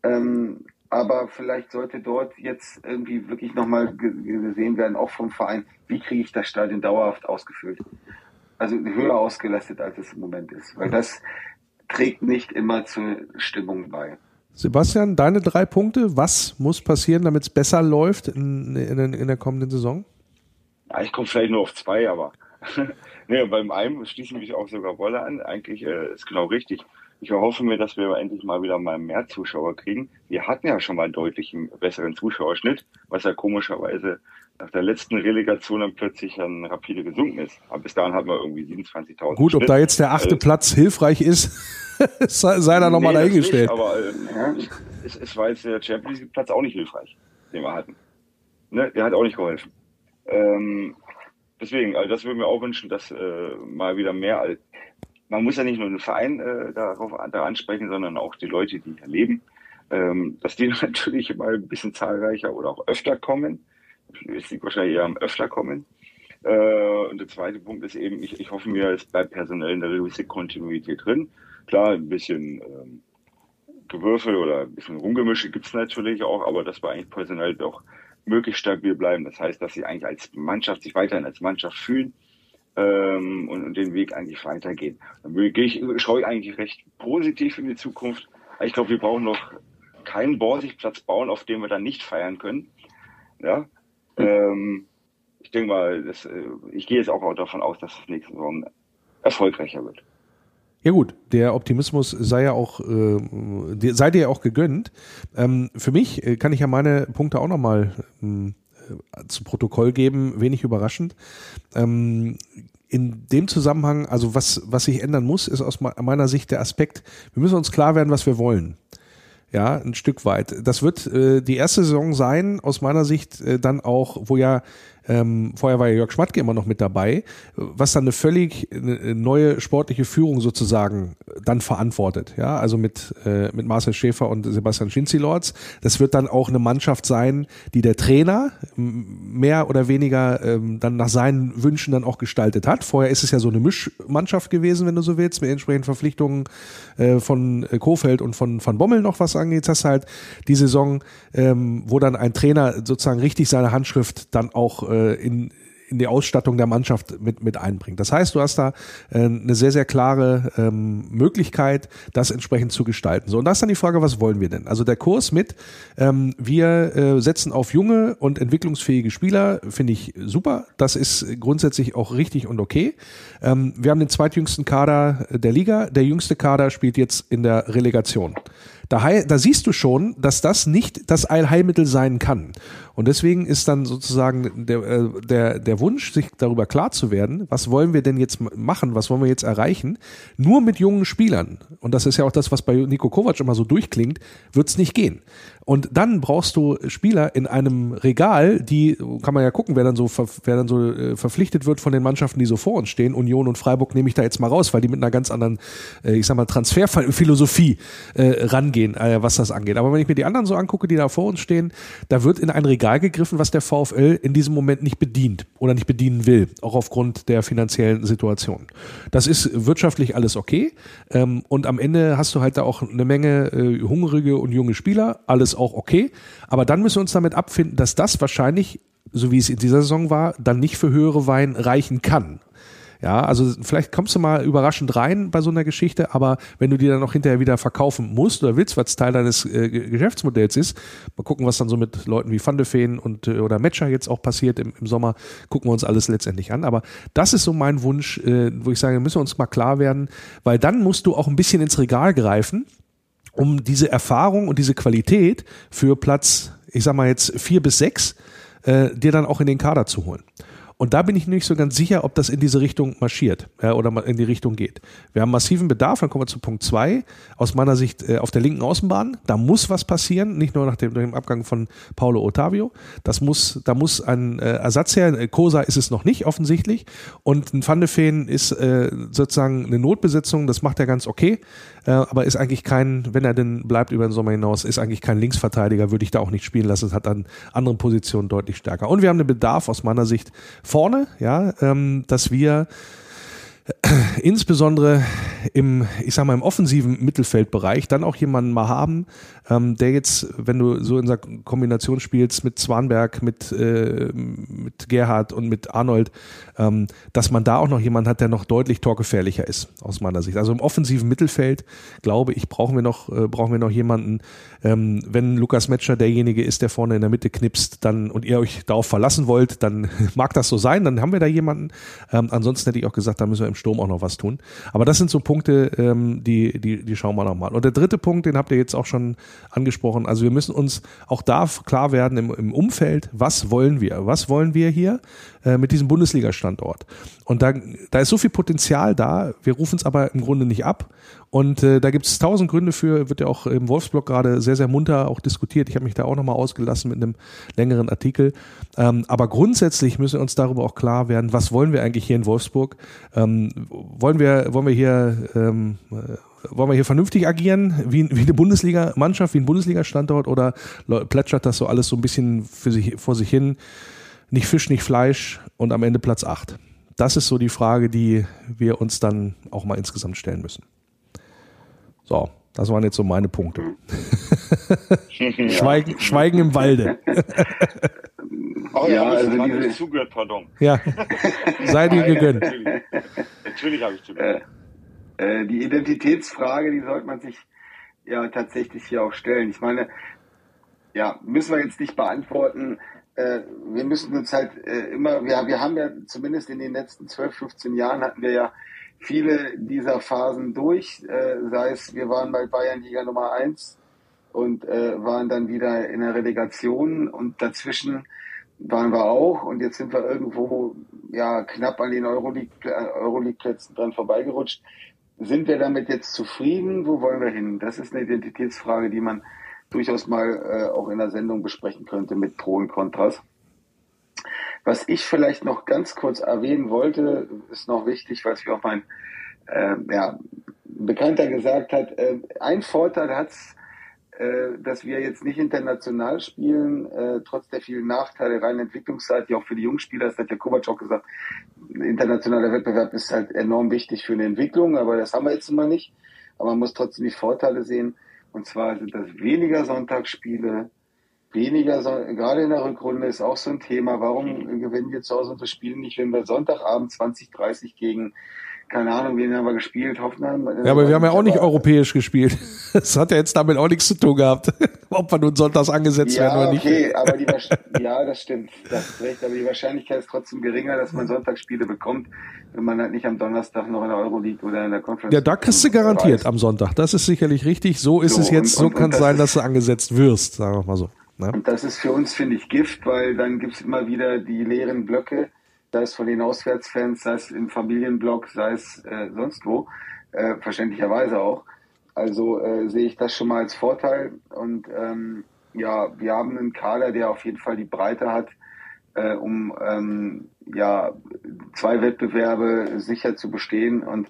Ähm, aber vielleicht sollte dort jetzt irgendwie wirklich nochmal gesehen werden, auch vom Verein, wie kriege ich das Stadion dauerhaft ausgefüllt. Also höher ausgelastet, als es im Moment ist. Weil das trägt nicht immer zur Stimmung bei. Sebastian, deine drei Punkte. Was muss passieren, damit es besser läuft in, in, in, der kommenden Saison? Ja, ich komme vielleicht nur auf zwei, aber <laughs> nee, beim einen schließen mich auch sogar Wolle an. Eigentlich äh, ist genau richtig. Ich erhoffe mir, dass wir endlich mal wieder mal mehr Zuschauer kriegen. Wir hatten ja schon mal deutlich einen besseren Zuschauerschnitt, was ja komischerweise nach der letzten Relegation dann plötzlich dann rapide gesunken ist. Aber bis dahin hatten wir irgendwie 27.000. Gut, ob da jetzt der achte also, Platz hilfreich ist, <laughs> sei da nochmal nee, dahingestellt. Nicht, aber äh, es, es, war jetzt der Champions League Platz auch nicht hilfreich, den wir hatten. Ne? Der hat auch nicht geholfen. Ähm, deswegen, also das würden wir auch wünschen, dass äh, mal wieder mehr man muss ja nicht nur den Verein äh, darauf da ansprechen, sondern auch die Leute, die hier leben, ähm, dass die <laughs> natürlich mal ein bisschen zahlreicher oder auch öfter kommen. Es liegt wahrscheinlich eher am öfter kommen. Äh, und der zweite Punkt ist eben, ich, ich hoffe mir, es bleibt personell eine gewisse Kontinuität drin. Klar, ein bisschen ähm, Gewürfel oder ein bisschen Rumgemische gibt's natürlich auch, aber dass wir eigentlich personell doch möglichst stabil bleiben. Das heißt, dass sie eigentlich als Mannschaft sich weiterhin als Mannschaft fühlen ähm, und, und, den Weg eigentlich weitergehen. Dann gehe ich, schaue ich eigentlich recht positiv in die Zukunft. Ich glaube, wir brauchen noch keinen Borsigplatz bauen, auf dem wir dann nicht feiern können. Ja. Ähm, ich denke mal, das, äh, ich gehe jetzt auch davon aus, dass das nächste Saison erfolgreicher wird. Ja gut, der Optimismus sei ja auch, äh, sei dir ja auch gegönnt. Ähm, für mich äh, kann ich ja meine Punkte auch nochmal ähm, zu Protokoll geben, wenig überraschend. Ähm, in dem Zusammenhang, also was, was sich ändern muss, ist aus meiner Sicht der Aspekt, wir müssen uns klar werden, was wir wollen. Ja, ein Stück weit. Das wird äh, die erste Saison sein, aus meiner Sicht äh, dann auch, wo ja ähm, vorher war ja Jörg Schmatke immer noch mit dabei, was dann eine völlig neue sportliche Führung sozusagen dann verantwortet. Ja, also mit, äh, mit Marcel Schäfer und Sebastian Schinzi-Lords. Das wird dann auch eine Mannschaft sein, die der Trainer mehr oder weniger ähm, dann nach seinen Wünschen dann auch gestaltet hat. Vorher ist es ja so eine Mischmannschaft gewesen, wenn du so willst, mit entsprechenden Verpflichtungen äh, von Kofeld und von Van Bommel noch was angeht. Das hast halt die Saison, ähm, wo dann ein Trainer sozusagen richtig seine Handschrift dann auch äh, in, in die Ausstattung der Mannschaft mit, mit einbringt. Das heißt, du hast da äh, eine sehr, sehr klare ähm, Möglichkeit, das entsprechend zu gestalten. So, und da ist dann die Frage, was wollen wir denn? Also der Kurs mit, ähm, wir äh, setzen auf junge und entwicklungsfähige Spieler, finde ich super. Das ist grundsätzlich auch richtig und okay. Ähm, wir haben den zweitjüngsten Kader der Liga. Der jüngste Kader spielt jetzt in der Relegation. Da, da siehst du schon, dass das nicht das Allheilmittel sein kann. Und deswegen ist dann sozusagen der, äh, der, der Wunsch, sich darüber klar zu werden, was wollen wir denn jetzt machen, was wollen wir jetzt erreichen, nur mit jungen Spielern. Und das ist ja auch das, was bei Nico Kovac immer so durchklingt, wird es nicht gehen. Und dann brauchst du Spieler in einem Regal, die, kann man ja gucken, wer dann so, wer dann so äh, verpflichtet wird von den Mannschaften, die so vor uns stehen. Union und Freiburg nehme ich da jetzt mal raus, weil die mit einer ganz anderen, äh, ich sag mal, Transferphilosophie äh, rangehen, äh, was das angeht. Aber wenn ich mir die anderen so angucke, die da vor uns stehen, da wird in ein Regal gegriffen, was der VfL in diesem Moment nicht bedient oder nicht bedienen will, auch aufgrund der finanziellen Situation. Das ist wirtschaftlich alles okay. Ähm, und am Ende hast du halt da auch eine Menge äh, hungrige und junge Spieler, alles auch okay. Aber dann müssen wir uns damit abfinden, dass das wahrscheinlich, so wie es in dieser Saison war, dann nicht für höhere Wein reichen kann. Ja, also vielleicht kommst du mal überraschend rein bei so einer Geschichte, aber wenn du die dann noch hinterher wieder verkaufen musst oder willst, was Teil deines äh, Geschäftsmodells ist, mal gucken, was dann so mit Leuten wie Van de Feen und äh, oder Matcher jetzt auch passiert im, im Sommer, gucken wir uns alles letztendlich an. Aber das ist so mein Wunsch, äh, wo ich sage, müssen wir uns mal klar werden, weil dann musst du auch ein bisschen ins Regal greifen um diese Erfahrung und diese Qualität für Platz, ich sag mal jetzt vier bis sechs, äh, dir dann auch in den Kader zu holen. Und da bin ich nicht so ganz sicher, ob das in diese Richtung marschiert ja, oder in die Richtung geht. Wir haben massiven Bedarf, dann kommen wir zu Punkt zwei. Aus meiner Sicht äh, auf der linken Außenbahn, da muss was passieren, nicht nur nach dem, dem Abgang von Paulo Ottavio. Das muss, da muss ein äh, Ersatz her. Kosa ist es noch nicht offensichtlich. Und ein Van de Feen ist äh, sozusagen eine Notbesetzung, das macht er ganz okay. Äh, aber ist eigentlich kein, wenn er denn bleibt über den Sommer hinaus, ist eigentlich kein Linksverteidiger, würde ich da auch nicht spielen lassen. Es hat an anderen Positionen deutlich stärker. Und wir haben den Bedarf aus meiner Sicht vorne, ja, ähm, dass wir <clears throat> insbesondere im, ich sag mal, im offensiven Mittelfeldbereich dann auch jemanden mal haben, ähm, der jetzt, wenn du so in der Kombination spielst mit Zwanberg, mit, äh, mit Gerhard und mit Arnold, ähm, dass man da auch noch jemanden hat, der noch deutlich torgefährlicher ist, aus meiner Sicht. Also im offensiven Mittelfeld, glaube ich, brauchen wir noch, äh, brauchen wir noch jemanden, ähm, wenn Lukas Metscher derjenige ist, der vorne in der Mitte knipst, dann und ihr euch darauf verlassen wollt, dann <laughs> mag das so sein, dann haben wir da jemanden. Ähm, ansonsten hätte ich auch gesagt, da müssen wir im Sturm auch noch was tun. Aber das sind so Punkte, ähm, die, die, die schauen wir nochmal. Und der dritte Punkt, den habt ihr jetzt auch schon angesprochen. Also wir müssen uns auch da klar werden im, im Umfeld, was wollen wir? Was wollen wir hier äh, mit diesem Bundesliga-Standort? Und da, da ist so viel Potenzial da, wir rufen es aber im Grunde nicht ab. Und äh, da gibt es tausend Gründe für, wird ja auch im Wolfsblog gerade sehr, sehr munter auch diskutiert. Ich habe mich da auch nochmal ausgelassen mit einem längeren Artikel. Ähm, aber grundsätzlich müssen wir uns darüber auch klar werden, was wollen wir eigentlich hier in Wolfsburg? Ähm, wollen wir, wollen wir hier ähm, äh, wollen wir hier vernünftig agieren, wie, wie eine Bundesliga-Mannschaft, wie ein Bundesliga-Standort oder plätschert das so alles so ein bisschen für sich, vor sich hin? Nicht Fisch, nicht Fleisch und am Ende Platz 8. Das ist so die Frage, die wir uns dann auch mal insgesamt stellen müssen. So, das waren jetzt so meine Punkte. <laughs> Schweigen, Schweigen im Walde. <laughs> Oh ja, also diese... zugehört, pardon. Ja, sei dir <laughs> gegönnt. Natürlich, natürlich habe ich zugehört. Äh, äh, die Identitätsfrage, die sollte man sich ja tatsächlich hier auch stellen. Ich meine, ja, müssen wir jetzt nicht beantworten. Äh, wir müssen uns halt äh, immer, ja, wir haben ja zumindest in den letzten 12, 15 Jahren hatten wir ja viele dieser Phasen durch, äh, sei es, wir waren bei Bayern Liga Nummer eins und äh, waren dann wieder in der Relegation und dazwischen waren wir auch und jetzt sind wir irgendwo ja knapp an den Euroleague-Plätzen dran vorbeigerutscht. Sind wir damit jetzt zufrieden? Wo wollen wir hin? Das ist eine Identitätsfrage, die man durchaus mal äh, auch in der Sendung besprechen könnte mit Pro und Kontras. Was ich vielleicht noch ganz kurz erwähnen wollte, ist noch wichtig, weil es wie auch mein äh, ja, Bekannter gesagt hat. Äh, ein Vorteil hat es, äh, dass wir jetzt nicht international spielen, äh, trotz der vielen Nachteile rein entwicklungsseitig, auch für die Jungspieler, das hat der Kovac auch gesagt, internationaler Wettbewerb ist halt enorm wichtig für eine Entwicklung, aber das haben wir jetzt immer nicht. Aber man muss trotzdem die Vorteile sehen. Und zwar sind das weniger Sonntagsspiele, weniger, so, gerade in der Rückrunde ist auch so ein Thema. Warum gewinnen wir zu Hause unsere Spiele nicht, wenn wir Sonntagabend 2030 gegen keine Ahnung, wen haben wir gespielt, Hoffenheim. Ja, aber wir haben ja auch nicht europäisch gespielt. <laughs> Das hat ja jetzt damit auch nichts zu tun gehabt, <laughs> ob wir nun sonntags angesetzt ja, werden oder nicht. Okay, aber die <laughs> ja, das stimmt, das ist recht, aber die Wahrscheinlichkeit ist trotzdem geringer, dass man Sonntagsspiele bekommt, wenn man halt nicht am Donnerstag noch in der Euroleague oder in der Conference. Ja, da kriegst du garantiert reist. am Sonntag. Das ist sicherlich richtig. So ist so, es jetzt, und, so kann es sein, dass du angesetzt wirst, sagen wir mal so. Ne? Und das ist für uns, finde ich, Gift, weil dann gibt es immer wieder die leeren Blöcke sei es von den Auswärtsfans, sei es im Familienblock, sei es äh, sonst wo, äh, verständlicherweise auch. Also äh, sehe ich das schon mal als Vorteil. Und ähm, ja, wir haben einen Kader, der auf jeden Fall die Breite hat, äh, um ähm, ja zwei Wettbewerbe sicher zu bestehen. Und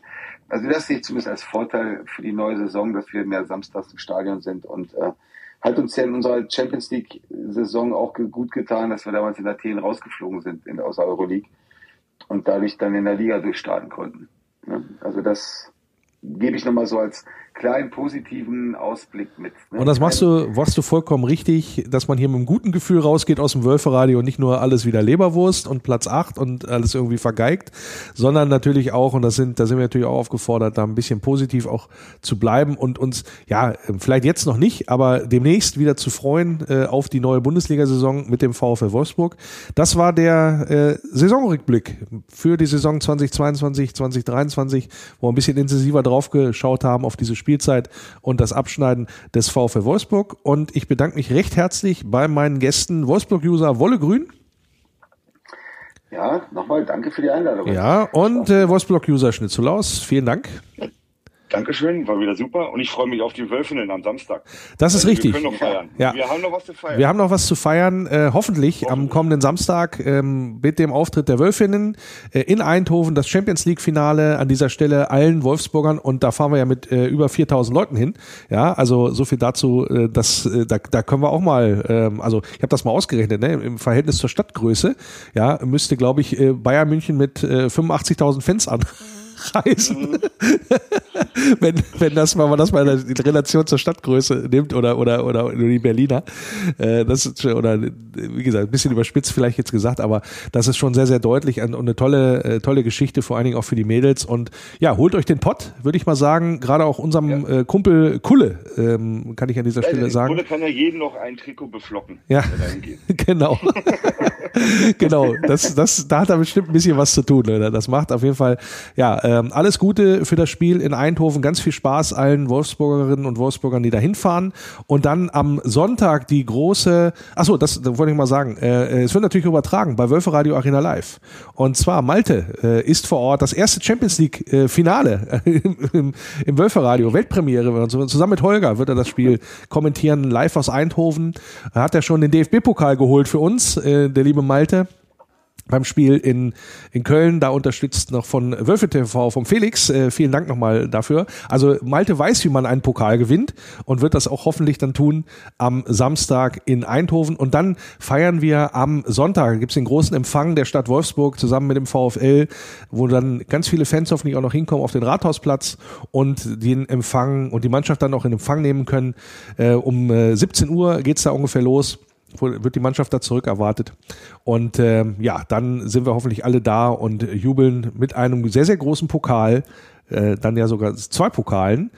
also das sehe ich zumindest als Vorteil für die neue Saison, dass wir mehr samstags im Stadion sind und äh, hat uns ja in unserer Champions League-Saison auch gut getan, dass wir damals in Athen rausgeflogen sind in, aus der Euroleague und dadurch dann in der Liga durchstarten konnten. Also das gebe ich nochmal so als kleinen positiven Ausblick mit. Ne? Und das machst du, machst du vollkommen richtig, dass man hier mit einem guten Gefühl rausgeht aus dem Wölferadio und nicht nur alles wieder Leberwurst und Platz 8 und alles irgendwie vergeigt, sondern natürlich auch, und das sind, da sind wir natürlich auch aufgefordert, da ein bisschen positiv auch zu bleiben und uns, ja, vielleicht jetzt noch nicht, aber demnächst wieder zu freuen äh, auf die neue Bundesliga-Saison mit dem VfL Wolfsburg. Das war der äh, Saisonrückblick für die Saison 2022, 2023, wo wir ein bisschen intensiver drauf geschaut haben auf diese Spielzeit und das Abschneiden des VfL Wolfsburg. Und ich bedanke mich recht herzlich bei meinen Gästen, Wolfsburg-User Wolle Grün. Ja, nochmal danke für die Einladung. Ja, und äh, Wolfsburg-User Schnitzulaus, vielen Dank. Dankeschön, war wieder super und ich freue mich auf die Wölfinnen am Samstag. Das ist richtig. Wir können noch feiern. Ja. Wir haben noch was zu feiern. Wir haben noch was zu feiern, äh, hoffentlich, hoffentlich, am kommenden Samstag ähm, mit dem Auftritt der Wölfinnen äh, in Eindhoven, das Champions League Finale an dieser Stelle allen Wolfsburgern und da fahren wir ja mit äh, über 4000 Leuten hin. Ja, also so viel dazu, äh, dass äh, da, da können wir auch mal, ähm, also ich habe das mal ausgerechnet, ne, im Verhältnis zur Stadtgröße, ja, müsste glaube ich äh, Bayern München mit äh, 85.000 Fans an reisen. <laughs> Wenn, wenn das mal, das mal in Relation zur Stadtgröße nimmt oder, oder, oder die Berliner. Äh, das ist, oder, wie gesagt, ein bisschen überspitzt vielleicht jetzt gesagt, aber das ist schon sehr, sehr deutlich und eine tolle, äh, tolle Geschichte, vor allen Dingen auch für die Mädels. Und ja, holt euch den Pott, würde ich mal sagen, gerade auch unserem ja. äh, Kumpel Kulle, ähm, kann ich an dieser ja, Stelle sagen. Kulle kann ja jeden noch ein Trikot beflocken. Ja, <laughs> genau. <laughs> genau, das, das, da hat er bestimmt ein bisschen was zu tun. Oder? Das macht auf jeden Fall, ja, ähm, alles Gute für das Spiel in Eindhoven. Ganz viel Spaß allen Wolfsburgerinnen und Wolfsburgern, die da hinfahren. Und dann am Sonntag die große, achso, das, das wollte ich mal sagen, äh, es wird natürlich übertragen bei Wölfe Radio Arena Live. Und zwar Malte äh, ist vor Ort das erste Champions League äh, Finale äh, im, im Wölfe Radio, Weltpremiere. Und zusammen mit Holger wird er das Spiel kommentieren, live aus Eindhoven. Er hat ja schon den DFB-Pokal geholt für uns, äh, der liebe Malte beim Spiel in, in Köln, da unterstützt noch von Wölfe TV, vom Felix. Äh, vielen Dank nochmal dafür. Also Malte weiß, wie man einen Pokal gewinnt und wird das auch hoffentlich dann tun am Samstag in Eindhoven. Und dann feiern wir am Sonntag, gibt es den großen Empfang der Stadt Wolfsburg zusammen mit dem VfL, wo dann ganz viele Fans hoffentlich auch noch hinkommen auf den Rathausplatz und den Empfang und die Mannschaft dann auch in Empfang nehmen können. Äh, um äh, 17 Uhr geht's da ungefähr los wird die Mannschaft da zurück erwartet. Und ähm, ja, dann sind wir hoffentlich alle da und jubeln mit einem sehr, sehr großen Pokal, äh, dann ja sogar zwei Pokalen,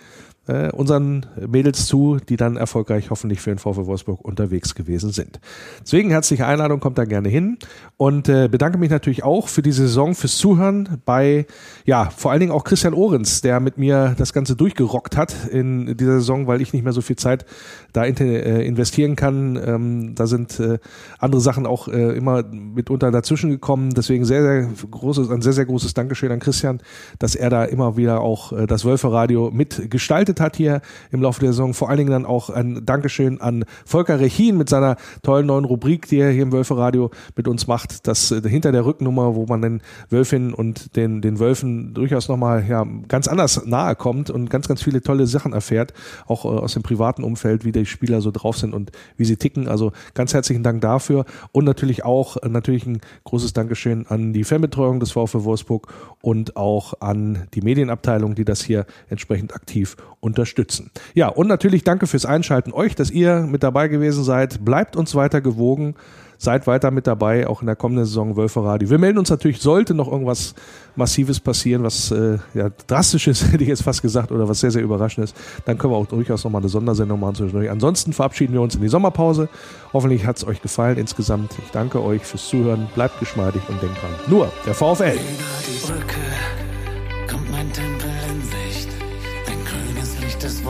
äh, unseren Mädels zu, die dann erfolgreich hoffentlich für den VfW Wolfsburg unterwegs gewesen sind. Deswegen herzliche Einladung, kommt da gerne hin und äh, bedanke mich natürlich auch für die Saison, fürs Zuhören bei, ja, vor allen Dingen auch Christian Ohrens, der mit mir das Ganze durchgerockt hat in dieser Saison, weil ich nicht mehr so viel Zeit da äh, investieren kann. Ähm, da sind äh, andere Sachen auch äh, immer mitunter dazwischen gekommen. Deswegen sehr, sehr großes, ein sehr, sehr großes Dankeschön an Christian, dass er da immer wieder auch äh, das Wölfe-Radio mitgestaltet hat hier im Laufe der Saison. Vor allen Dingen dann auch ein Dankeschön an Volker Rechin mit seiner tollen neuen Rubrik, die er hier im Wölfe-Radio mit uns macht. Das äh, hinter der Rücknummer, wo man den Wölfinnen und den, den Wölfen durchaus nochmal ja, ganz anders nahe kommt und ganz, ganz viele tolle Sachen erfährt, auch äh, aus dem privaten Umfeld, wie Spieler so drauf sind und wie sie ticken. Also ganz herzlichen Dank dafür und natürlich auch äh, natürlich ein großes Dankeschön an die Fanbetreuung des VfW Wolfsburg und auch an die Medienabteilung, die das hier entsprechend aktiv unterstützen. Ja, und natürlich danke fürs Einschalten euch, dass ihr mit dabei gewesen seid. Bleibt uns weiter gewogen. Seid weiter mit dabei, auch in der kommenden Saison Wölfe Radio. Wir melden uns natürlich, sollte noch irgendwas Massives passieren, was äh, ja, drastisches, <laughs> hätte ich jetzt fast gesagt, oder was sehr, sehr überraschend ist, dann können wir auch durchaus nochmal eine Sondersendung machen zwischendurch. Ansonsten verabschieden wir uns in die Sommerpause. Hoffentlich hat es euch gefallen insgesamt. Ich danke euch fürs Zuhören. Bleibt geschmeidig und denkt dran. Nur der VfL.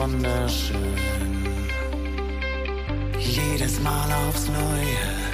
Wunderschön. Jedes Mal aufs Neue